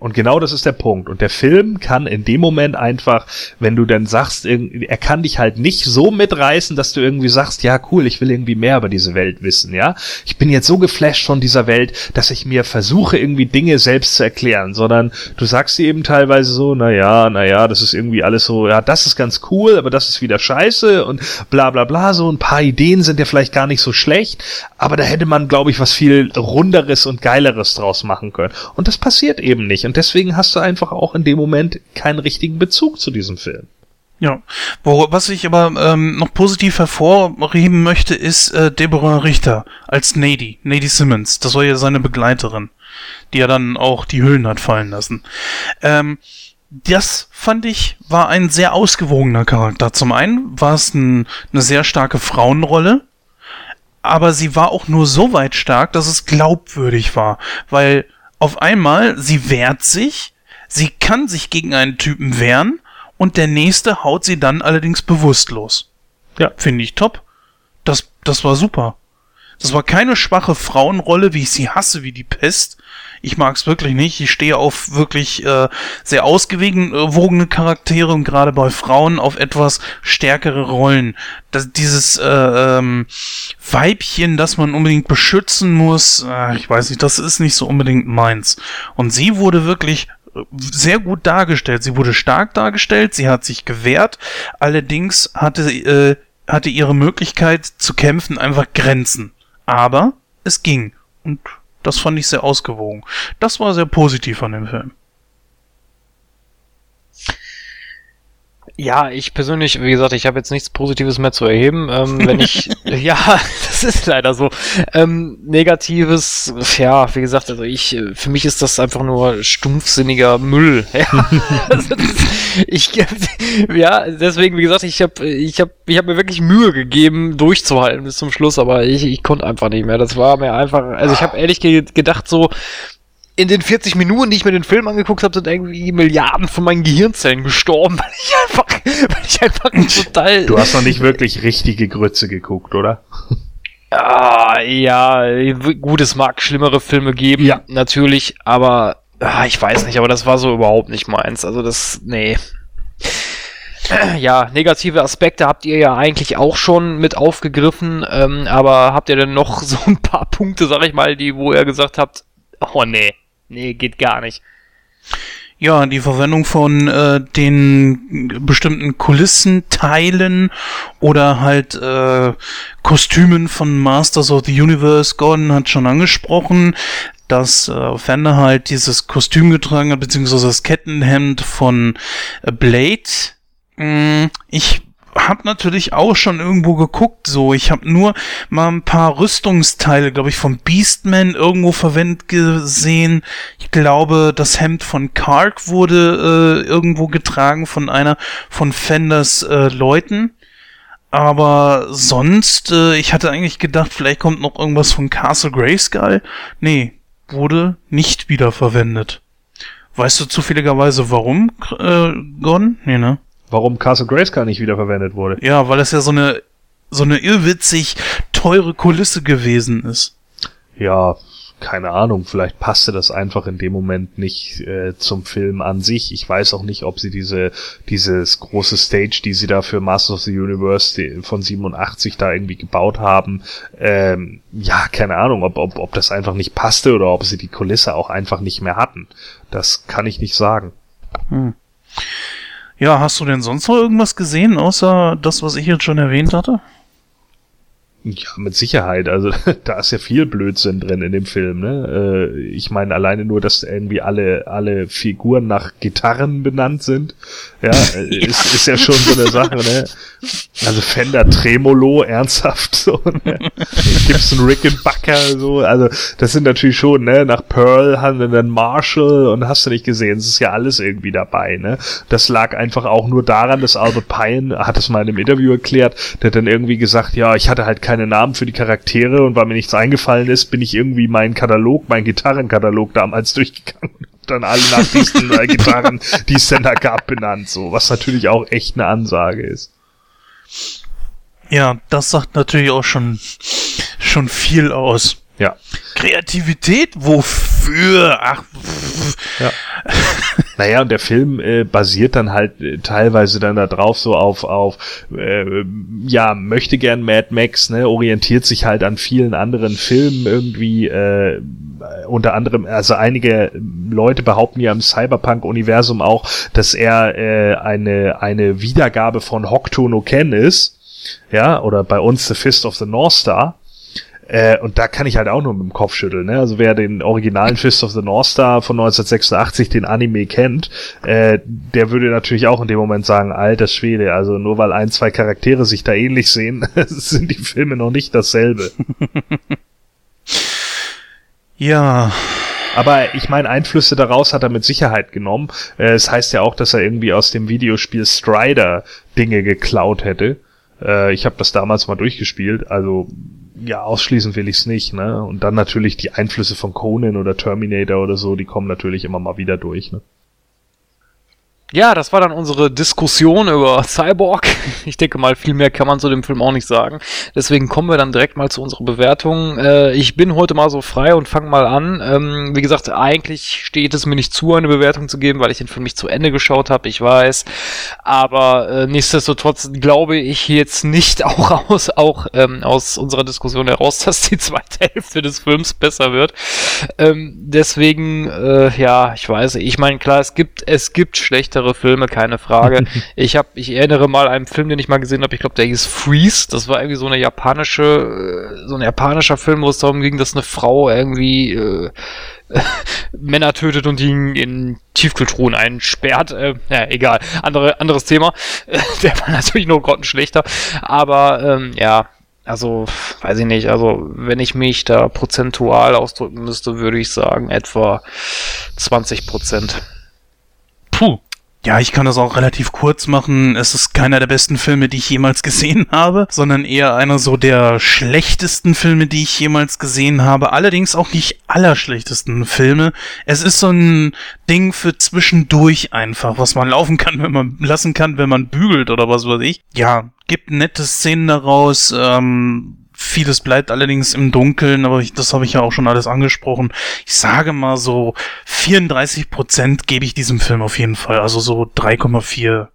Und genau das ist der Punkt. Und der Film kann in dem Moment einfach, wenn du dann sagst, er kann dich halt nicht so mitreißen, dass du irgendwie sagst, ja cool, ich will irgendwie mehr über diese Welt wissen, ja. Ich bin jetzt so geflasht von dieser Welt, dass ich mir versuche, irgendwie Dinge selbst zu erklären, sondern du sagst dir eben teilweise so, na ja, na ja, das ist irgendwie alles so, ja, das ist ganz cool, aber das ist wieder scheiße und bla bla bla, so ein paar Ideen sind ja vielleicht gar nicht so schlecht, aber da hätte man, glaube ich, was viel runderes und geileres draus machen können. Und das passiert eben nicht. Und deswegen hast du einfach auch in dem Moment keinen richtigen Bezug zu diesem Film. Ja, was ich aber ähm, noch positiv hervorheben möchte, ist äh, Deborah Richter als Nady, Nady Simmons. Das war ja seine Begleiterin, die ja dann auch die Hüllen hat fallen lassen. Ähm, das fand ich war ein sehr ausgewogener Charakter. Zum einen war es ein, eine sehr starke Frauenrolle, aber sie war auch nur so weit stark, dass es glaubwürdig war, weil auf einmal, sie wehrt sich, sie kann sich gegen einen Typen wehren und der nächste haut sie dann allerdings bewusstlos. Ja. Finde ich top. Das, das war super. Das war keine schwache Frauenrolle, wie ich sie hasse, wie die Pest. Ich mag es wirklich nicht. Ich stehe auf wirklich äh, sehr ausgewogene Charaktere und gerade bei Frauen auf etwas stärkere Rollen. Das, dieses äh, ähm, Weibchen, das man unbedingt beschützen muss, äh, ich weiß nicht, das ist nicht so unbedingt meins. Und sie wurde wirklich äh, sehr gut dargestellt. Sie wurde stark dargestellt, sie hat sich gewehrt, allerdings hatte, äh, hatte ihre Möglichkeit zu kämpfen einfach Grenzen. Aber es ging. Und das fand ich sehr ausgewogen. Das war sehr positiv an dem Film. Ja, ich persönlich, wie gesagt, ich habe jetzt nichts Positives mehr zu erheben. Ähm, wenn ich, ja, das ist leider so. Ähm, Negatives, ja, wie gesagt, also ich, für mich ist das einfach nur stumpfsinniger Müll. Ja, also das, ich, ja, deswegen, wie gesagt, ich habe, ich habe, ich habe mir wirklich Mühe gegeben, durchzuhalten bis zum Schluss, aber ich, ich konnte einfach nicht mehr. Das war mir einfach, also ich habe ehrlich gedacht so, in den 40 Minuten, die ich mir den Film angeguckt habe, sind irgendwie Milliarden von meinen Gehirnzellen gestorben, weil ich einfach, weil ich einfach total. Du hast noch nicht wirklich richtige Grütze geguckt, oder? Ah, ja, gut, es mag schlimmere Filme geben, ja. natürlich, aber ah, ich weiß nicht, aber das war so überhaupt nicht meins. Also das, nee. Ja, negative Aspekte habt ihr ja eigentlich auch schon mit aufgegriffen, ähm, aber habt ihr denn noch so ein paar Punkte, sag ich mal, die, wo ihr gesagt habt, oh nee, Nee, geht gar nicht. Ja, die Verwendung von äh, den bestimmten Kulissenteilen oder halt äh, Kostümen von Masters of the Universe. Gordon hat schon angesprochen, dass äh, Fender halt dieses Kostüm getragen hat, beziehungsweise das Kettenhemd von äh, Blade. Mm, ich habe natürlich auch schon irgendwo geguckt, so. Ich habe nur mal ein paar Rüstungsteile, glaube ich, vom Beastman irgendwo verwendet gesehen. Ich glaube, das Hemd von Kark wurde äh, irgendwo getragen von einer von Fenders äh, Leuten. Aber sonst, äh, ich hatte eigentlich gedacht, vielleicht kommt noch irgendwas von Castle Grayskull. Nee, wurde nicht wiederverwendet. Weißt du zufälligerweise warum, äh, Gon? Nee, ne? Warum Castle Grayskull nicht wiederverwendet wurde. Ja, weil das ja so eine so eine irrwitzig teure Kulisse gewesen ist. Ja, keine Ahnung, vielleicht passte das einfach in dem Moment nicht äh, zum Film an sich. Ich weiß auch nicht, ob sie diese dieses große Stage, die sie da für Masters of the Universe von 87 da irgendwie gebaut haben, ähm, ja, keine Ahnung, ob, ob, ob das einfach nicht passte oder ob sie die Kulisse auch einfach nicht mehr hatten. Das kann ich nicht sagen. Hm. Ja, hast du denn sonst noch irgendwas gesehen, außer das, was ich jetzt schon erwähnt hatte? Ja, mit Sicherheit. Also da ist ja viel Blödsinn drin in dem Film. Ne? Äh, ich meine alleine nur, dass irgendwie alle alle Figuren nach Gitarren benannt sind. Ja, ja. Ist, ist ja schon so eine Sache. Ne? Also Fender Tremolo, ernsthaft so. Ne? Gibson Rickenbacker so. Also das sind natürlich schon. Ne? Nach Pearl haben wir dann Marshall und hast du nicht gesehen. Es ist ja alles irgendwie dabei. Ne? Das lag einfach auch nur daran, dass Albert Pine hat es mal in einem Interview erklärt. Der hat dann irgendwie gesagt, ja, ich hatte halt keine Namen für die Charaktere und weil mir nichts eingefallen ist, bin ich irgendwie meinen Katalog, meinen Gitarrenkatalog damals durchgegangen und dann alle nach diesen äh, Gitarren, die es denn da gab, benannt, so, was natürlich auch echt eine Ansage ist. Ja, das sagt natürlich auch schon, schon viel aus. Ja. Kreativität? Wofür? Ach, pff, Ja. naja, und der Film äh, basiert dann halt äh, teilweise dann da drauf so auf, auf äh, ja, möchte gern Mad Max, ne, orientiert sich halt an vielen anderen Filmen irgendwie, äh, unter anderem, also einige Leute behaupten ja im Cyberpunk-Universum auch, dass er äh, eine, eine Wiedergabe von Hokuto no Ken ist. Ja, oder bei uns The Fist of the North Star. Äh, und da kann ich halt auch nur mit dem Kopf schütteln. Ne? Also wer den originalen Fist of the North Star von 1986, den Anime kennt, äh, der würde natürlich auch in dem Moment sagen, alter Schwede, also nur weil ein, zwei Charaktere sich da ähnlich sehen, sind die Filme noch nicht dasselbe. ja. Aber ich meine, Einflüsse daraus hat er mit Sicherheit genommen. Äh, es heißt ja auch, dass er irgendwie aus dem Videospiel Strider Dinge geklaut hätte. Äh, ich habe das damals mal durchgespielt, also ja, ausschließen will ich es nicht, ne? Und dann natürlich die Einflüsse von Conan oder Terminator oder so, die kommen natürlich immer mal wieder durch, ne? Ja, das war dann unsere Diskussion über Cyborg. Ich denke mal, viel mehr kann man zu dem Film auch nicht sagen. Deswegen kommen wir dann direkt mal zu unserer Bewertung. Äh, ich bin heute mal so frei und fange mal an. Ähm, wie gesagt, eigentlich steht es mir nicht zu, eine Bewertung zu geben, weil ich den Film nicht zu Ende geschaut habe, ich weiß. Aber äh, nichtsdestotrotz glaube ich jetzt nicht auch aus, auch ähm, aus unserer Diskussion heraus, dass die zweite Hälfte des Films besser wird. Ähm, deswegen, äh, ja, ich weiß, ich meine, klar, es gibt, es gibt schlechte schlechtere Filme, keine Frage. ich habe, ich erinnere mal einen Film, den ich mal gesehen habe, ich glaube, der hieß Freeze. Das war irgendwie so eine japanische, so ein japanischer Film, wo es darum ging, dass eine Frau irgendwie äh, Männer tötet und die in Tiefkühltruhen einsperrt. Äh, ja, egal. Andere, anderes Thema. der war natürlich nur grottenschlechter. Aber ähm, ja, also, weiß ich nicht, also wenn ich mich da prozentual ausdrücken müsste, würde ich sagen, etwa 20 Prozent. Puh. Ja, ich kann das auch relativ kurz machen. Es ist keiner der besten Filme, die ich jemals gesehen habe, sondern eher einer so der schlechtesten Filme, die ich jemals gesehen habe. Allerdings auch nicht allerschlechtesten Filme. Es ist so ein Ding für zwischendurch einfach, was man laufen kann, wenn man lassen kann, wenn man bügelt oder was weiß ich. Ja, gibt nette Szenen daraus. Ähm, Vieles bleibt allerdings im Dunkeln, aber ich, das habe ich ja auch schon alles angesprochen. Ich sage mal so 34 Prozent gebe ich diesem Film auf jeden Fall, also so 3,4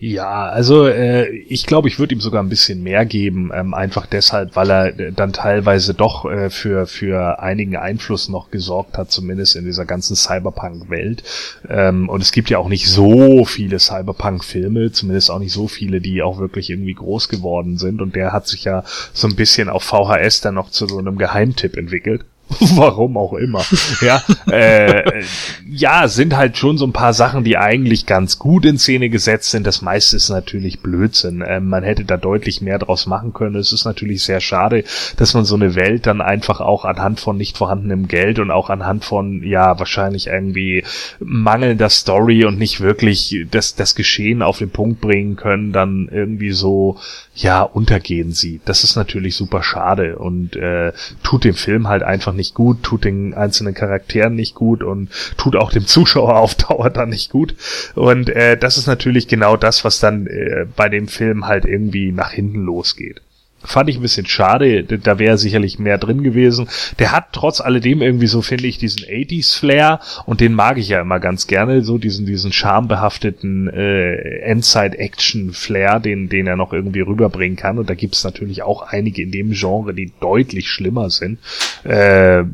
ja, also äh, ich glaube, ich würde ihm sogar ein bisschen mehr geben, ähm, einfach deshalb, weil er äh, dann teilweise doch äh, für für einigen Einfluss noch gesorgt hat, zumindest in dieser ganzen Cyberpunk-Welt. Ähm, und es gibt ja auch nicht so viele Cyberpunk-Filme, zumindest auch nicht so viele, die auch wirklich irgendwie groß geworden sind. Und der hat sich ja so ein bisschen auf VHS dann noch zu so einem Geheimtipp entwickelt. Warum auch immer. Ja, äh, ja, sind halt schon so ein paar Sachen, die eigentlich ganz gut in Szene gesetzt sind. Das meiste ist natürlich Blödsinn. Äh, man hätte da deutlich mehr draus machen können. Es ist natürlich sehr schade, dass man so eine Welt dann einfach auch anhand von nicht vorhandenem Geld und auch anhand von, ja, wahrscheinlich irgendwie mangelnder Story und nicht wirklich das, das Geschehen auf den Punkt bringen können, dann irgendwie so, ja, untergehen sieht. Das ist natürlich super schade und äh, tut dem Film halt einfach nicht gut, tut den einzelnen Charakteren nicht gut und tut auch dem Zuschauer auf Dauer dann nicht gut. Und äh, das ist natürlich genau das, was dann äh, bei dem Film halt irgendwie nach hinten losgeht. Fand ich ein bisschen schade, da wäre sicherlich mehr drin gewesen. Der hat trotz alledem irgendwie so, finde ich, diesen 80s-Flair und den mag ich ja immer ganz gerne, so diesen, diesen schambehafteten äh, Endzeit-Action-Flair, den, den er noch irgendwie rüberbringen kann. Und da gibt's natürlich auch einige in dem Genre, die deutlich schlimmer sind. Äh,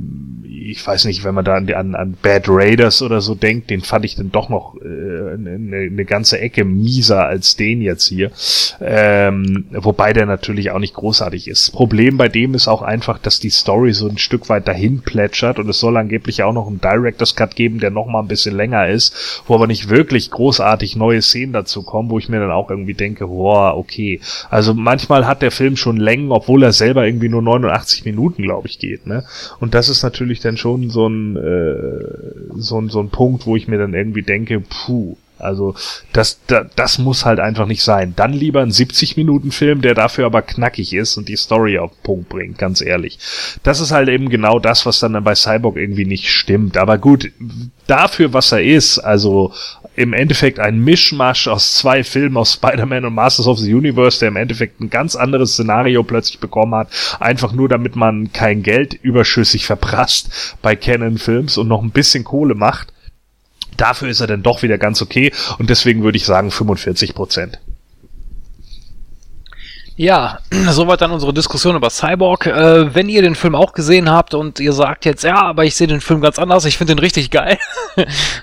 ich weiß nicht, wenn man da an, an Bad Raiders oder so denkt, den fand ich dann doch noch äh, eine, eine ganze Ecke mieser als den jetzt hier. Ähm, wobei der natürlich auch nicht großartig ist. Problem bei dem ist auch einfach, dass die Story so ein Stück weit dahin plätschert und es soll angeblich auch noch einen Director's Cut geben, der noch mal ein bisschen länger ist, wo aber nicht wirklich großartig neue Szenen dazu kommen, wo ich mir dann auch irgendwie denke, boah, okay. Also manchmal hat der Film schon Längen, obwohl er selber irgendwie nur 89 Minuten, glaube ich, geht, ne? Und das ist natürlich dann schon so ein, äh, so ein, so ein Punkt, wo ich mir dann irgendwie denke, puh, also das, das, das muss halt einfach nicht sein. Dann lieber ein 70-Minuten-Film, der dafür aber knackig ist und die Story auf den Punkt bringt, ganz ehrlich. Das ist halt eben genau das, was dann bei Cyborg irgendwie nicht stimmt. Aber gut, dafür, was er ist, also im Endeffekt ein Mischmasch aus zwei Filmen aus Spider-Man und Masters of the Universe, der im Endeffekt ein ganz anderes Szenario plötzlich bekommen hat, einfach nur damit man kein Geld überschüssig verprasst bei Canon Films und noch ein bisschen Kohle macht Dafür ist er dann doch wieder ganz okay und deswegen würde ich sagen 45 Prozent. Ja, soweit dann unsere Diskussion über Cyborg. Äh, wenn ihr den Film auch gesehen habt und ihr sagt jetzt, ja, aber ich sehe den Film ganz anders, ich finde den richtig geil,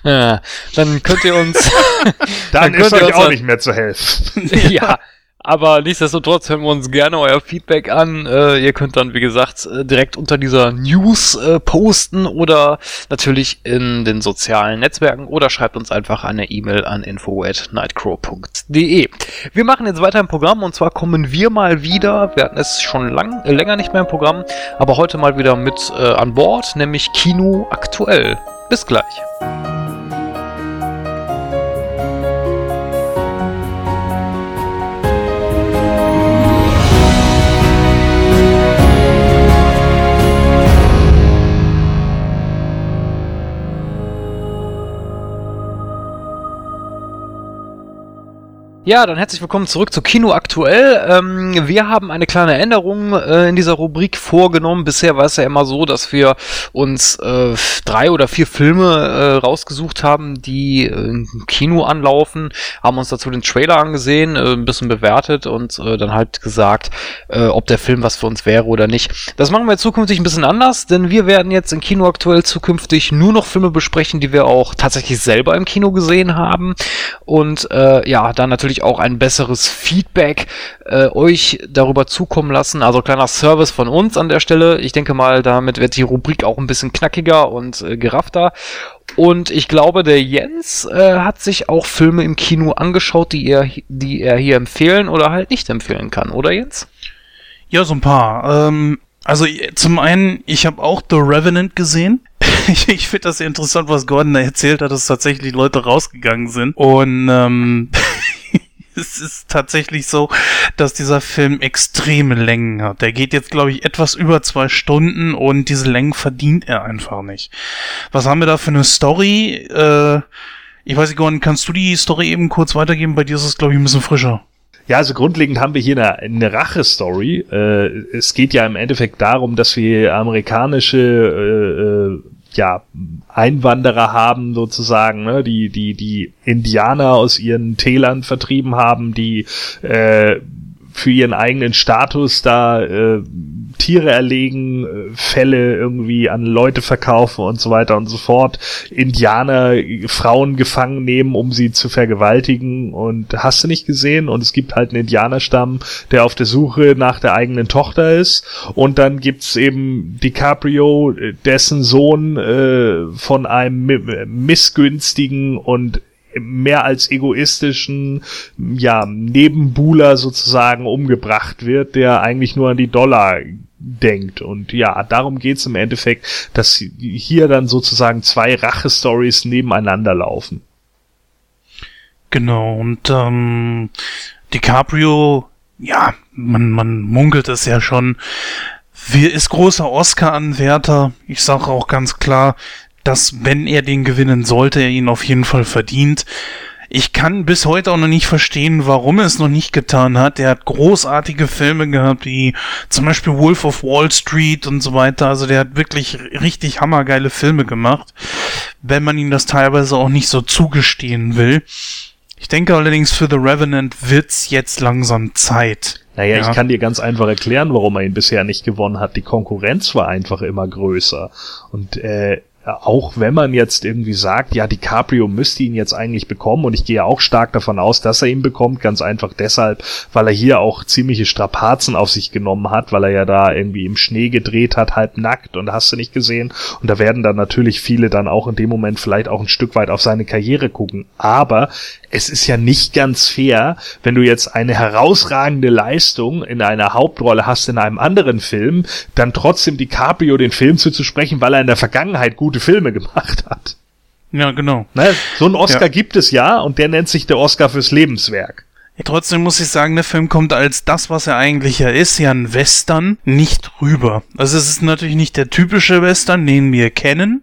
ja, dann könnt ihr uns... dann, dann ist euch auch nicht mehr zu helfen. ja, aber nichtsdestotrotz hören wir uns gerne euer Feedback an. Äh, ihr könnt dann, wie gesagt, äh, direkt unter dieser News äh, posten oder natürlich in den sozialen Netzwerken oder schreibt uns einfach eine E-Mail an info@nightcrow.de. Wir machen jetzt weiter im Programm und zwar kommen wir mal wieder, wir hatten es schon lang, äh, länger nicht mehr im Programm, aber heute mal wieder mit äh, an Bord, nämlich Kino aktuell. Bis gleich. Ja, dann herzlich willkommen zurück zu Kino aktuell. Ähm, wir haben eine kleine Änderung äh, in dieser Rubrik vorgenommen. Bisher war es ja immer so, dass wir uns äh, drei oder vier Filme äh, rausgesucht haben, die äh, im Kino anlaufen, haben uns dazu den Trailer angesehen, äh, ein bisschen bewertet und äh, dann halt gesagt, ob der Film was für uns wäre oder nicht. Das machen wir zukünftig ein bisschen anders, denn wir werden jetzt in Kino aktuell zukünftig nur noch Filme besprechen, die wir auch tatsächlich selber im Kino gesehen haben und ja, dann natürlich auch ein besseres Feedback äh, euch darüber zukommen lassen. Also kleiner Service von uns an der Stelle. Ich denke mal, damit wird die Rubrik auch ein bisschen knackiger und äh, geraffter. Und ich glaube, der Jens äh, hat sich auch Filme im Kino angeschaut, die er, die er hier empfehlen oder halt nicht empfehlen kann, oder Jens? Ja, so ein paar. Ähm, also zum einen, ich habe auch The Revenant gesehen. ich, ich finde das sehr interessant, was Gordon da erzählt hat, dass tatsächlich Leute rausgegangen sind. Und ähm, es ist tatsächlich so, dass dieser Film extreme Längen hat. Der geht jetzt, glaube ich, etwas über zwei Stunden und diese Längen verdient er einfach nicht. Was haben wir da für eine Story? Äh, ich weiß nicht, Gordon, kannst du die Story eben kurz weitergeben? Bei dir ist es, glaube ich, ein bisschen frischer. Ja, also grundlegend haben wir hier eine, eine Rache-Story. Äh, es geht ja im Endeffekt darum, dass wir amerikanische äh, äh, ja, Einwanderer haben sozusagen, ne, die, die, die Indianer aus ihren Tälern vertrieben haben, die äh, für ihren eigenen Status da äh, Tiere erlegen, äh, Fälle irgendwie an Leute verkaufen und so weiter und so fort, Indianer Frauen gefangen nehmen, um sie zu vergewaltigen. Und hast du nicht gesehen? Und es gibt halt einen Indianerstamm, der auf der Suche nach der eigenen Tochter ist. Und dann gibt's eben DiCaprio, dessen Sohn äh, von einem missgünstigen und mehr als egoistischen, ja, Nebenbuhler sozusagen umgebracht wird, der eigentlich nur an die Dollar denkt. Und ja, darum geht's im Endeffekt, dass hier dann sozusagen zwei Rache-Stories nebeneinander laufen. Genau, und ähm, DiCaprio, ja, man, man munkelt es ja schon, wir ist großer Oscar-Anwärter. Ich sage auch ganz klar, dass wenn er den gewinnen sollte, er ihn auf jeden Fall verdient. Ich kann bis heute auch noch nicht verstehen, warum er es noch nicht getan hat. Er hat großartige Filme gehabt, wie zum Beispiel Wolf of Wall Street und so weiter. Also der hat wirklich richtig hammergeile Filme gemacht, wenn man ihm das teilweise auch nicht so zugestehen will. Ich denke allerdings für The Revenant wird's jetzt langsam Zeit. Naja, ja. ich kann dir ganz einfach erklären, warum er ihn bisher nicht gewonnen hat. Die Konkurrenz war einfach immer größer. Und äh, auch wenn man jetzt irgendwie sagt, ja, DiCaprio müsste ihn jetzt eigentlich bekommen und ich gehe auch stark davon aus, dass er ihn bekommt, ganz einfach deshalb, weil er hier auch ziemliche Strapazen auf sich genommen hat, weil er ja da irgendwie im Schnee gedreht hat, halb nackt und hast du nicht gesehen. Und da werden dann natürlich viele dann auch in dem Moment vielleicht auch ein Stück weit auf seine Karriere gucken, aber es ist ja nicht ganz fair, wenn du jetzt eine herausragende Leistung in einer Hauptrolle hast in einem anderen Film, dann trotzdem DiCaprio den Film zuzusprechen, weil er in der Vergangenheit gute Filme gemacht hat. Ja, genau. Ne? So einen Oscar ja. gibt es ja und der nennt sich der Oscar fürs Lebenswerk. Trotzdem muss ich sagen, der Film kommt als das, was er eigentlich ja ist, ja ein Western, nicht rüber. Also es ist natürlich nicht der typische Western, den wir kennen,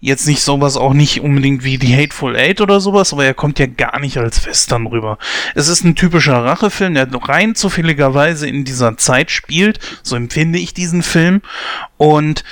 jetzt nicht sowas auch nicht unbedingt wie The Hateful Eight oder sowas, aber er kommt ja gar nicht als Western rüber. Es ist ein typischer Rachefilm, der rein zufälligerweise in dieser Zeit spielt, so empfinde ich diesen Film und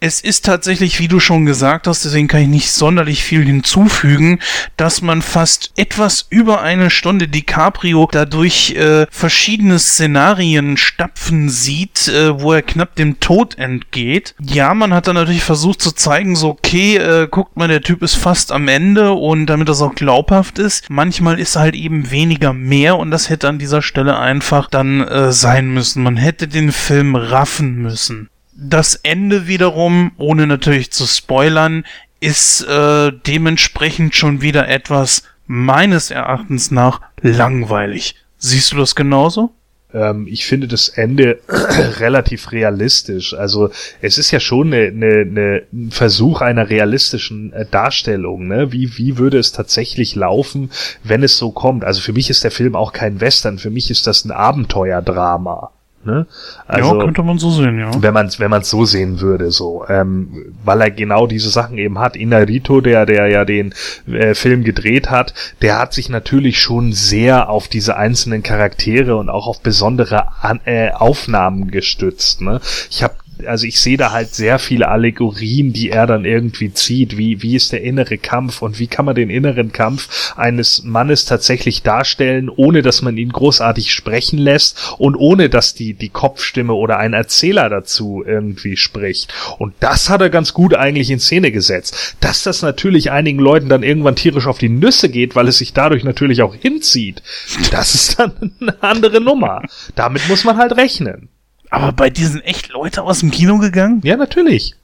Es ist tatsächlich, wie du schon gesagt hast, deswegen kann ich nicht sonderlich viel hinzufügen, dass man fast etwas über eine Stunde DiCaprio dadurch äh, verschiedene Szenarien stapfen sieht, äh, wo er knapp dem Tod entgeht. Ja, man hat dann natürlich versucht zu zeigen, so okay, äh, guckt mal, der Typ ist fast am Ende und damit das auch glaubhaft ist. Manchmal ist halt eben weniger mehr und das hätte an dieser Stelle einfach dann äh, sein müssen. Man hätte den Film raffen müssen. Das Ende wiederum, ohne natürlich zu spoilern, ist äh, dementsprechend schon wieder etwas meines Erachtens nach langweilig. Siehst du das genauso? Ähm, ich finde das Ende relativ realistisch. Also es ist ja schon eine, eine, ein Versuch einer realistischen äh, Darstellung. Ne? Wie, wie würde es tatsächlich laufen, wenn es so kommt? Also für mich ist der Film auch kein Western. Für mich ist das ein Abenteuerdrama. Ne? Also, ja, könnte man so sehen, ja. Wenn man es wenn man's so sehen würde, so. Ähm, weil er genau diese Sachen eben hat. Inarito, der, der ja den äh, Film gedreht hat, der hat sich natürlich schon sehr auf diese einzelnen Charaktere und auch auf besondere An äh, Aufnahmen gestützt. Ne? Ich habe also ich sehe da halt sehr viele Allegorien, die er dann irgendwie zieht. Wie, wie ist der innere Kampf und wie kann man den inneren Kampf eines Mannes tatsächlich darstellen, ohne dass man ihn großartig sprechen lässt und ohne dass die, die Kopfstimme oder ein Erzähler dazu irgendwie spricht. Und das hat er ganz gut eigentlich in Szene gesetzt. Dass das natürlich einigen Leuten dann irgendwann tierisch auf die Nüsse geht, weil es sich dadurch natürlich auch hinzieht, das ist dann eine andere Nummer. Damit muss man halt rechnen. Aber bei diesen echt Leute aus dem Kino gegangen? Ja, natürlich.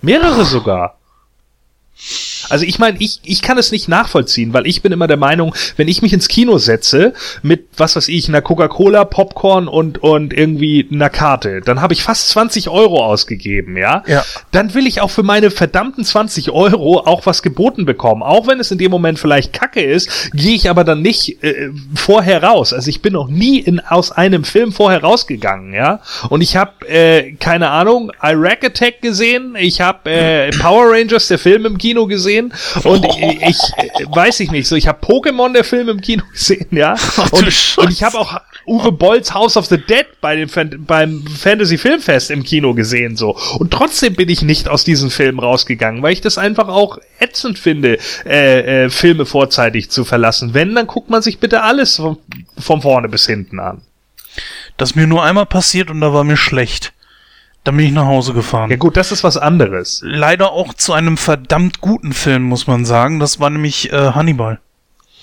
Mehrere sogar. Also ich meine, ich, ich kann es nicht nachvollziehen, weil ich bin immer der Meinung, wenn ich mich ins Kino setze mit, was weiß ich, einer Coca-Cola, Popcorn und, und irgendwie einer Karte, dann habe ich fast 20 Euro ausgegeben, ja? Ja. Dann will ich auch für meine verdammten 20 Euro auch was geboten bekommen. Auch wenn es in dem Moment vielleicht kacke ist, gehe ich aber dann nicht äh, vorher raus. Also ich bin noch nie in, aus einem Film vorher rausgegangen, ja? Und ich habe, äh, keine Ahnung, Iraq Attack gesehen, ich habe äh, Power Rangers, der Film im Kino gesehen und ich, ich äh, weiß ich nicht, so ich habe Pokémon der Film im Kino gesehen, ja. Und, und ich habe auch Uwe Bolls House of the Dead bei dem Fan beim Fantasy Filmfest im Kino gesehen so und trotzdem bin ich nicht aus diesem Film rausgegangen, weil ich das einfach auch ätzend finde, äh, äh, Filme vorzeitig zu verlassen. Wenn, dann guckt man sich bitte alles von, von vorne bis hinten an. Das ist mir nur einmal passiert und da war mir schlecht. Dann bin ich nach Hause gefahren. Ja gut, das ist was anderes. Leider auch zu einem verdammt guten Film, muss man sagen. Das war nämlich äh, Hannibal.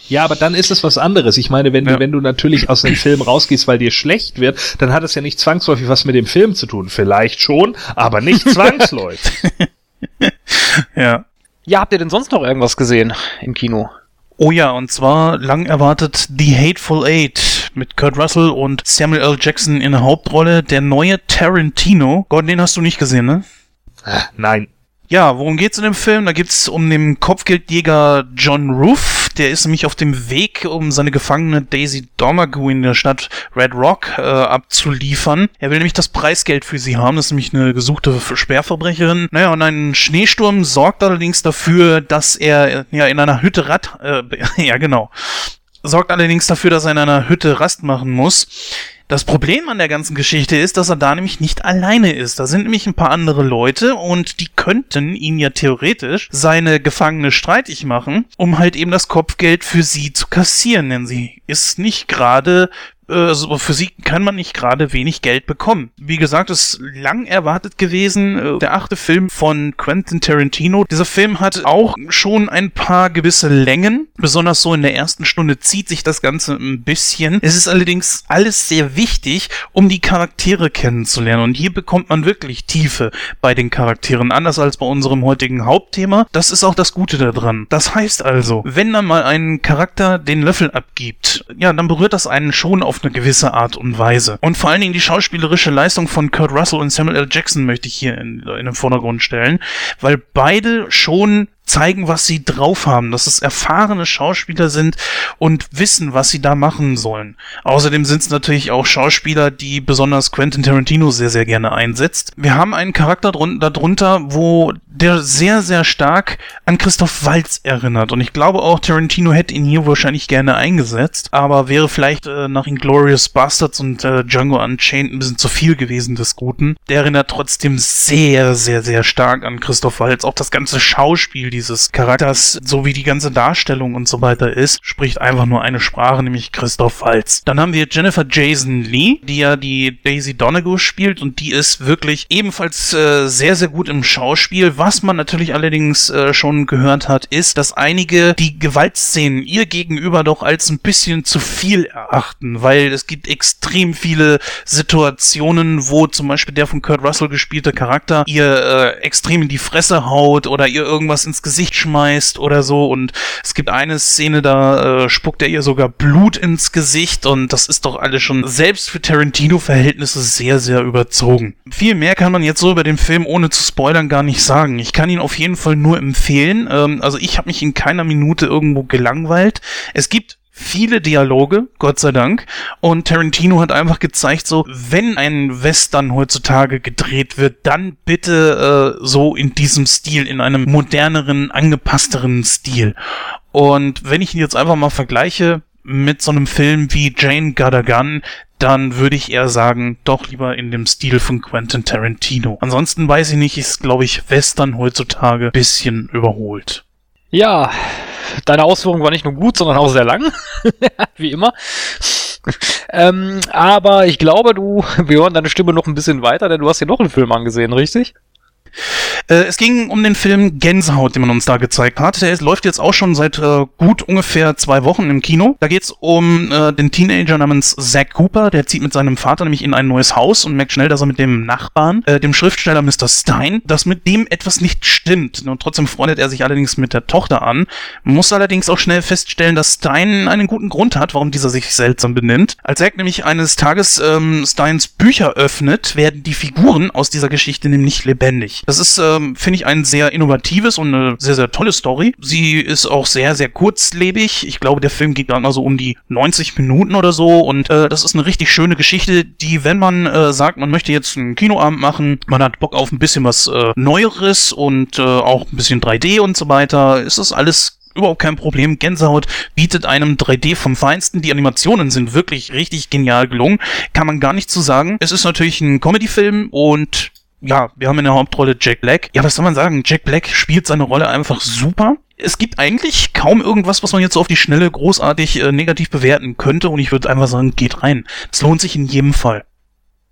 Ja, aber dann ist es was anderes. Ich meine, wenn Ja. du, wenn du natürlich aus einem Film rausgehst, weil dir schlecht wird, dann hat es ja nicht zwangsläufig was mit dem Film zu tun. Vielleicht schon, aber nicht zwangsläufig. Ja. Ja, habt ihr denn sonst noch irgendwas gesehen im Kino? Oh ja, und zwar lang erwartet The Hateful Eight mit Kurt Russell und Samuel L. Jackson in der Hauptrolle. Der neue Tarantino. Gordon, den hast du nicht gesehen, ne? Nein. Ja, worum geht's in dem Film? Da geht's um den Kopfgeldjäger John Roof. Der ist nämlich auf dem Weg, um seine gefangene Daisy Domergue in der Stadt Red Rock äh, abzuliefern. Er will nämlich das Preisgeld für sie haben. Das ist nämlich eine gesuchte Schwerverbrecherin. Naja, und ein Schneesturm sorgt allerdings dafür, dass er äh, ja in einer Hütte Rad... Äh, ja, genau. Sorgt allerdings dafür, dass er in einer Hütte Rast machen muss. Das Problem an der ganzen Geschichte ist, dass er da nämlich nicht alleine ist. Da sind nämlich ein paar andere Leute und die könnten ihn ja theoretisch seine Gefangene streitig machen, um halt eben das Kopfgeld für sie zu kassieren, denn sie ist nicht gerade also für sie kann man nicht gerade wenig Geld bekommen. Wie gesagt, ist lang erwartet gewesen. äh, Der achte Film von Quentin Tarantino. Dieser Film hat auch schon ein paar gewisse Längen. Besonders so in der ersten Stunde zieht sich das Ganze ein bisschen. Es ist allerdings alles sehr wichtig, um die Charaktere kennenzulernen. Und hier bekommt man wirklich Tiefe bei den Charakteren. Anders als bei unserem heutigen Hauptthema. Das ist auch das Gute daran. Das heißt also, wenn dann mal ein Charakter den Löffel abgibt, ja, dann berührt das einen schon auf eine gewisse Art und Weise. Und vor allen Dingen die schauspielerische Leistung von Kurt Russell und Samuel L. Jackson möchte ich hier in, in den Vordergrund stellen, weil beide schon zeigen, was sie drauf haben, dass es erfahrene Schauspieler sind und wissen, was sie da machen sollen. Außerdem sind es natürlich auch Schauspieler, die besonders Quentin Tarantino sehr, sehr gerne einsetzt. Wir haben einen Charakter darunter, wo der sehr, sehr stark an Christoph Waltz erinnert. Und ich glaube auch, Tarantino hätte ihn hier wahrscheinlich gerne eingesetzt, aber wäre vielleicht äh, nach Inglourious Bastards und äh, Django Unchained ein bisschen zu viel gewesen des Guten. Der erinnert trotzdem sehr, sehr, sehr stark an Christoph Waltz. Auch das ganze Schauspiel dieses Charakters, so wie die ganze Darstellung und so weiter ist, spricht einfach nur eine Sprache, nämlich Christoph Waltz. Dann haben wir Jennifer Jason Lee, die ja die Daisy Donegal spielt und die ist wirklich ebenfalls äh, sehr, sehr gut im Schauspiel. Was man natürlich allerdings äh, schon gehört hat, ist, dass einige die Gewaltszenen ihr gegenüber doch als ein bisschen zu viel erachten, weil es gibt extrem viele Situationen, wo zum Beispiel der von Kurt Russell gespielte Charakter ihr äh, extrem in die Fresse haut oder ihr irgendwas ins Gesicht schmeißt oder so und es gibt eine Szene, da äh, spuckt er ihr sogar Blut ins Gesicht und das ist doch alles schon selbst für Tarantino-Verhältnisse sehr, sehr überzogen. Viel mehr kann man jetzt so über den Film ohne zu spoilern gar nicht sagen. Ich kann ihn auf jeden Fall nur empfehlen. Ähm, also ich habe mich in keiner Minute irgendwo gelangweilt. Es gibt viele Dialoge, Gott sei Dank. Und Tarantino hat einfach gezeigt, so, wenn ein Western heutzutage gedreht wird, dann bitte äh, so in diesem Stil, in einem moderneren, angepassteren Stil. Und wenn ich ihn jetzt einfach mal vergleiche mit so einem Film wie Jane Got a Gun, dann würde ich eher sagen, doch lieber in dem Stil von Quentin Tarantino. Ansonsten weiß ich nicht, ist, glaube ich, Western heutzutage bisschen überholt. Ja, deine Ausführung war nicht nur gut, sondern auch sehr lang. Wie immer. ähm, aber ich glaube, du, wir hören deine Stimme noch ein bisschen weiter, denn du hast hier noch einen Film angesehen, richtig? Äh, es ging um den Film Gänsehaut, den man uns da gezeigt hat. Der läuft jetzt auch schon seit äh, gut ungefähr zwei Wochen im Kino. Da geht's um äh, den Teenager namens Zack Cooper. Der zieht mit seinem Vater nämlich in ein neues Haus und merkt schnell, dass er mit dem Nachbarn, äh, dem Schriftsteller Mr. Stein, dass mit dem etwas nicht stimmt. Und trotzdem freundet er sich allerdings mit der Tochter an. Muss allerdings auch schnell feststellen, dass Stein einen guten Grund hat, warum dieser sich seltsam benimmt. Als Zack nämlich eines Tages ähm, Steins Bücher öffnet, werden die Figuren aus dieser Geschichte nämlich lebendig. Das ist, ähm, finde ich, ein sehr innovatives und eine sehr, sehr tolle Story. Sie ist auch sehr, sehr kurzlebig. Ich glaube, der Film geht gerade mal so um die 90 Minuten oder so und äh, das ist eine richtig schöne Geschichte, die, wenn man äh, sagt, man möchte jetzt einen Kinoabend machen, man hat Bock auf ein bisschen was äh, Neueres und äh, auch ein bisschen 3D und so weiter, ist das alles überhaupt kein Problem. Gänsehaut bietet einem 3D vom Feinsten. Die Animationen sind wirklich richtig genial gelungen. Kann man gar nicht zu sagen. Es ist natürlich ein Comedy-Film und ja, wir haben in der Hauptrolle Jack Black. Ja, was soll man sagen? Jack Black spielt seine Rolle einfach super. Es gibt eigentlich kaum irgendwas, was man jetzt so auf die Schnelle großartig äh, negativ bewerten könnte und ich würde einfach sagen, geht rein. Es lohnt sich in jedem Fall.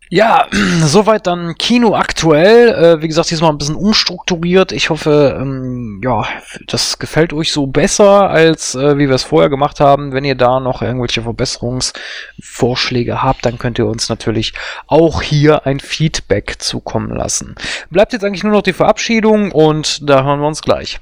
Ja, soweit dann Kino aktuell. Äh, wie gesagt, diesmal ein bisschen umstrukturiert. Ich hoffe, ähm, ja, das gefällt euch so besser, als äh, wie wir es vorher gemacht haben. Wenn ihr da noch irgendwelche Verbesserungsvorschläge habt, dann könnt ihr uns natürlich auch hier ein Feedback zukommen lassen. Bleibt jetzt eigentlich nur noch die Verabschiedung und da hören wir uns gleich.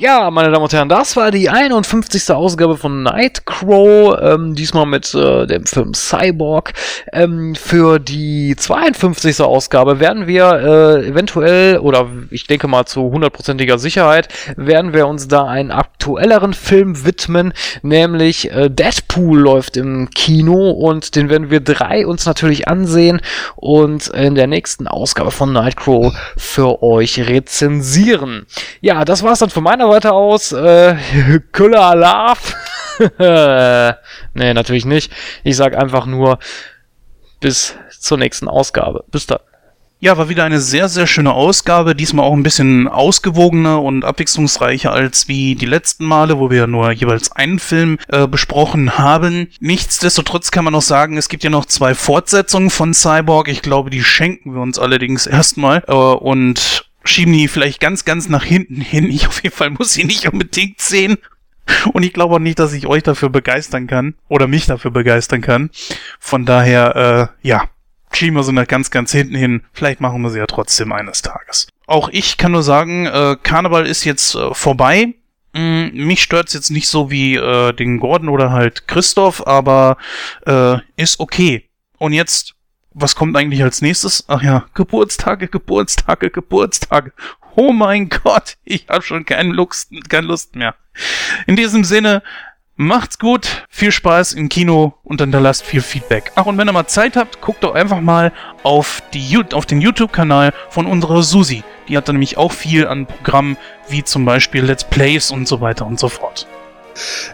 Ja, meine Damen und Herren, das war die 51. Ausgabe von Nightcrow, ähm, diesmal mit äh, dem Film Cyborg. Ähm, für die 52. Ausgabe werden wir äh, eventuell, oder ich denke mal zu hundertprozentiger Sicherheit, werden wir uns da einen aktuelleren Film widmen, nämlich äh, Deadpool läuft im Kino und den werden wir drei uns natürlich ansehen und in der nächsten Ausgabe von Nightcrow für euch rezensieren. Ja, das war's dann von meiner weiter aus. Äh, Köller Alarv. nee, natürlich nicht. Ich sag einfach nur bis zur nächsten Ausgabe. Bis dann. Ja, war wieder eine sehr, sehr schöne Ausgabe. Diesmal auch ein bisschen ausgewogener und abwechslungsreicher als wie die letzten Male, wo wir nur jeweils einen Film äh, besprochen haben. Nichtsdestotrotz kann man noch sagen, es gibt ja noch zwei Fortsetzungen von Cyborg. Ich glaube, die schenken wir uns allerdings erstmal. Äh, und schieben die vielleicht ganz, ganz nach hinten hin. Ich auf jeden Fall muss sie nicht unbedingt sehen. Und ich glaube auch nicht, dass ich euch dafür begeistern kann oder mich dafür begeistern kann. Von daher, äh, ja, schieben wir sie nach ganz, ganz hinten hin. Vielleicht machen wir sie ja trotzdem eines Tages. Auch ich kann nur sagen, äh, Karneval ist jetzt äh, vorbei. Mm, mich stört's jetzt nicht so wie äh, den Gordon oder halt Christoph, aber äh, ist okay. Und jetzt, was kommt eigentlich als nächstes? Ach ja, Geburtstage, Geburtstage, Geburtstage. Oh mein Gott, ich habe schon keine Lust, keine Lust mehr. In diesem Sinne, macht's gut, viel Spaß im Kino und hinterlasst viel Feedback. Ach, und wenn ihr mal Zeit habt, guckt doch einfach mal auf, die, auf den YouTube-Kanal von unserer Susi. Die hat da nämlich auch viel an Programmen, wie zum Beispiel Let's Plays und so weiter und so fort.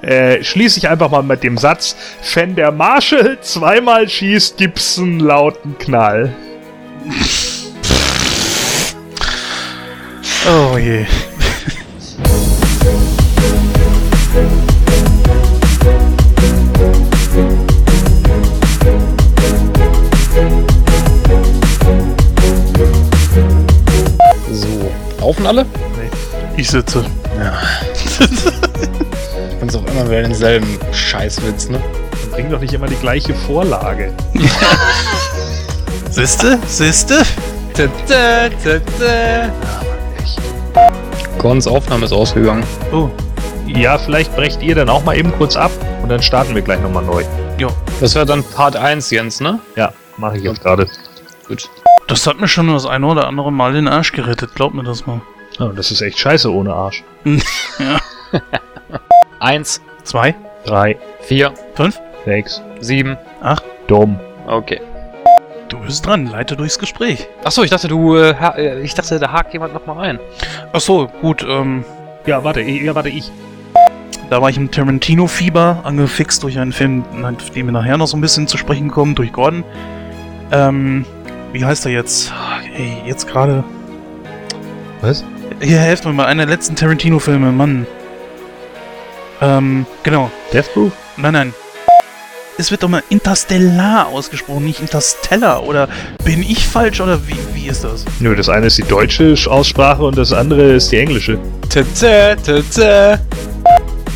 Äh, schließe ich einfach mal mit dem Satz, wenn der Marshall zweimal schießt, gibt's einen lauten Knall. Oh je. So, laufen alle? Ich sitze. Du kannst auch immer wieder denselben Scheißwitz, ne? Dann bring doch nicht immer die gleiche Vorlage. Siste? Siste? Gordons Aufnahme ist ausgegangen. Oh, Ja, vielleicht brecht ihr dann auch mal eben kurz ab und dann starten wir gleich nochmal neu. jo. Das wäre dann Part 1, Jens, ne? Ja, mache ich jetzt gerade. Gut. Das hat mir schon das eine oder andere Mal den Arsch gerettet, glaub mir das mal. Oh, das ist echt scheiße ohne Arsch. Eins, Zwei? Drei, vier, Fünf? sechs, sieben. dumm. Okay. Du bist dran, leite durchs Gespräch. Achso, ich dachte, du, äh, äh, ich dachte, da hakt jemand noch mal rein. Ach so, gut, ähm, Ja, warte, ich, ja, warte, ich. da war ich im Tarantino-Fieber, angefixt durch einen Film, auf den wir nachher noch so ein bisschen zu sprechen kommen, durch Gordon. Ähm, wie heißt er jetzt? Ey, jetzt gerade. Was? Hier, helft mir mal, einer der letzten Tarantino-Filme, Mann. Ähm, genau. Death Proof? Nein, nein. Es wird doch mal Interstellar ausgesprochen, nicht Interstellar. Oder bin ich falsch oder wie, wie ist das? Nö, das eine ist die deutsche Aussprache und das andere ist die englische.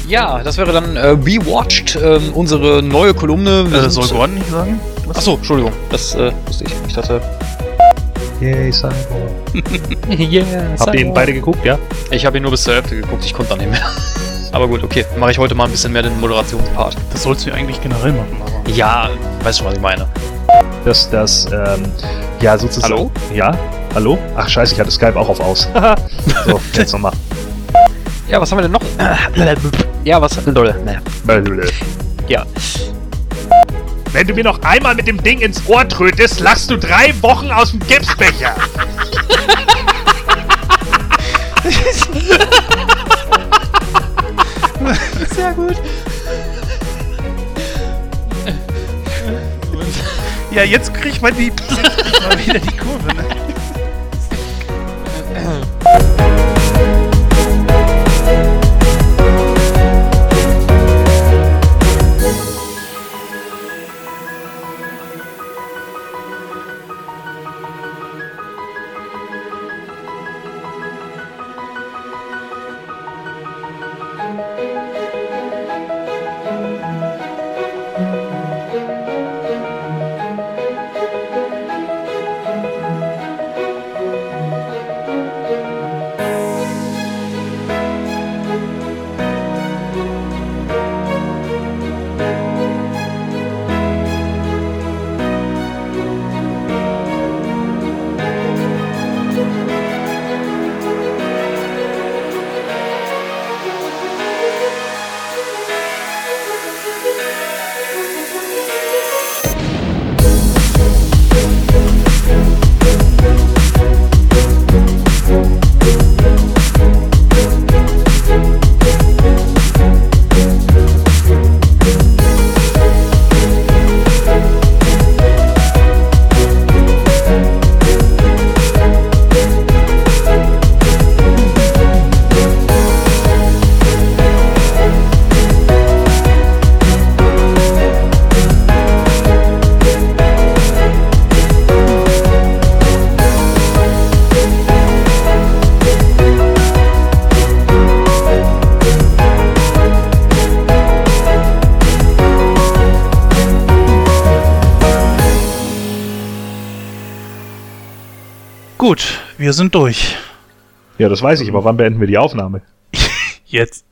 Ja, das wäre dann äh, Be Watched, ähm, unsere neue Kolumne. Äh, soll Gordon nicht sagen? Achso, Entschuldigung, das äh, wusste ich. Ich dachte. Yay, Cyborg. yeah, Habt ihr ihn beide geguckt, ja? Ich habe ihn nur bis zur Hälfte geguckt, ich konnte dann nicht mehr. Aber gut, okay. Mache ich heute mal ein bisschen mehr den Moderationspart. Das sollst du ja eigentlich generell machen, aber. Ja, weißt schon, was ich meine. Dass das, ähm, ja, sozusagen. Hallo? Ja? Hallo? Ach, scheiße, ich hatte Skype auch auf aus. so, jetzt nochmal. Ja, was haben wir denn noch? Ja, was? Ja. Wenn du mir noch einmal mit dem Ding ins Ohr trötest, lachst du drei Wochen aus dem Gipsbecher. Sehr gut. Ja, jetzt krieg ich mal die. Jetzt krieg ich mal wieder die Kurve, ne? Sind durch. Ja, das weiß ich, aber wann beenden wir die Aufnahme? Jetzt.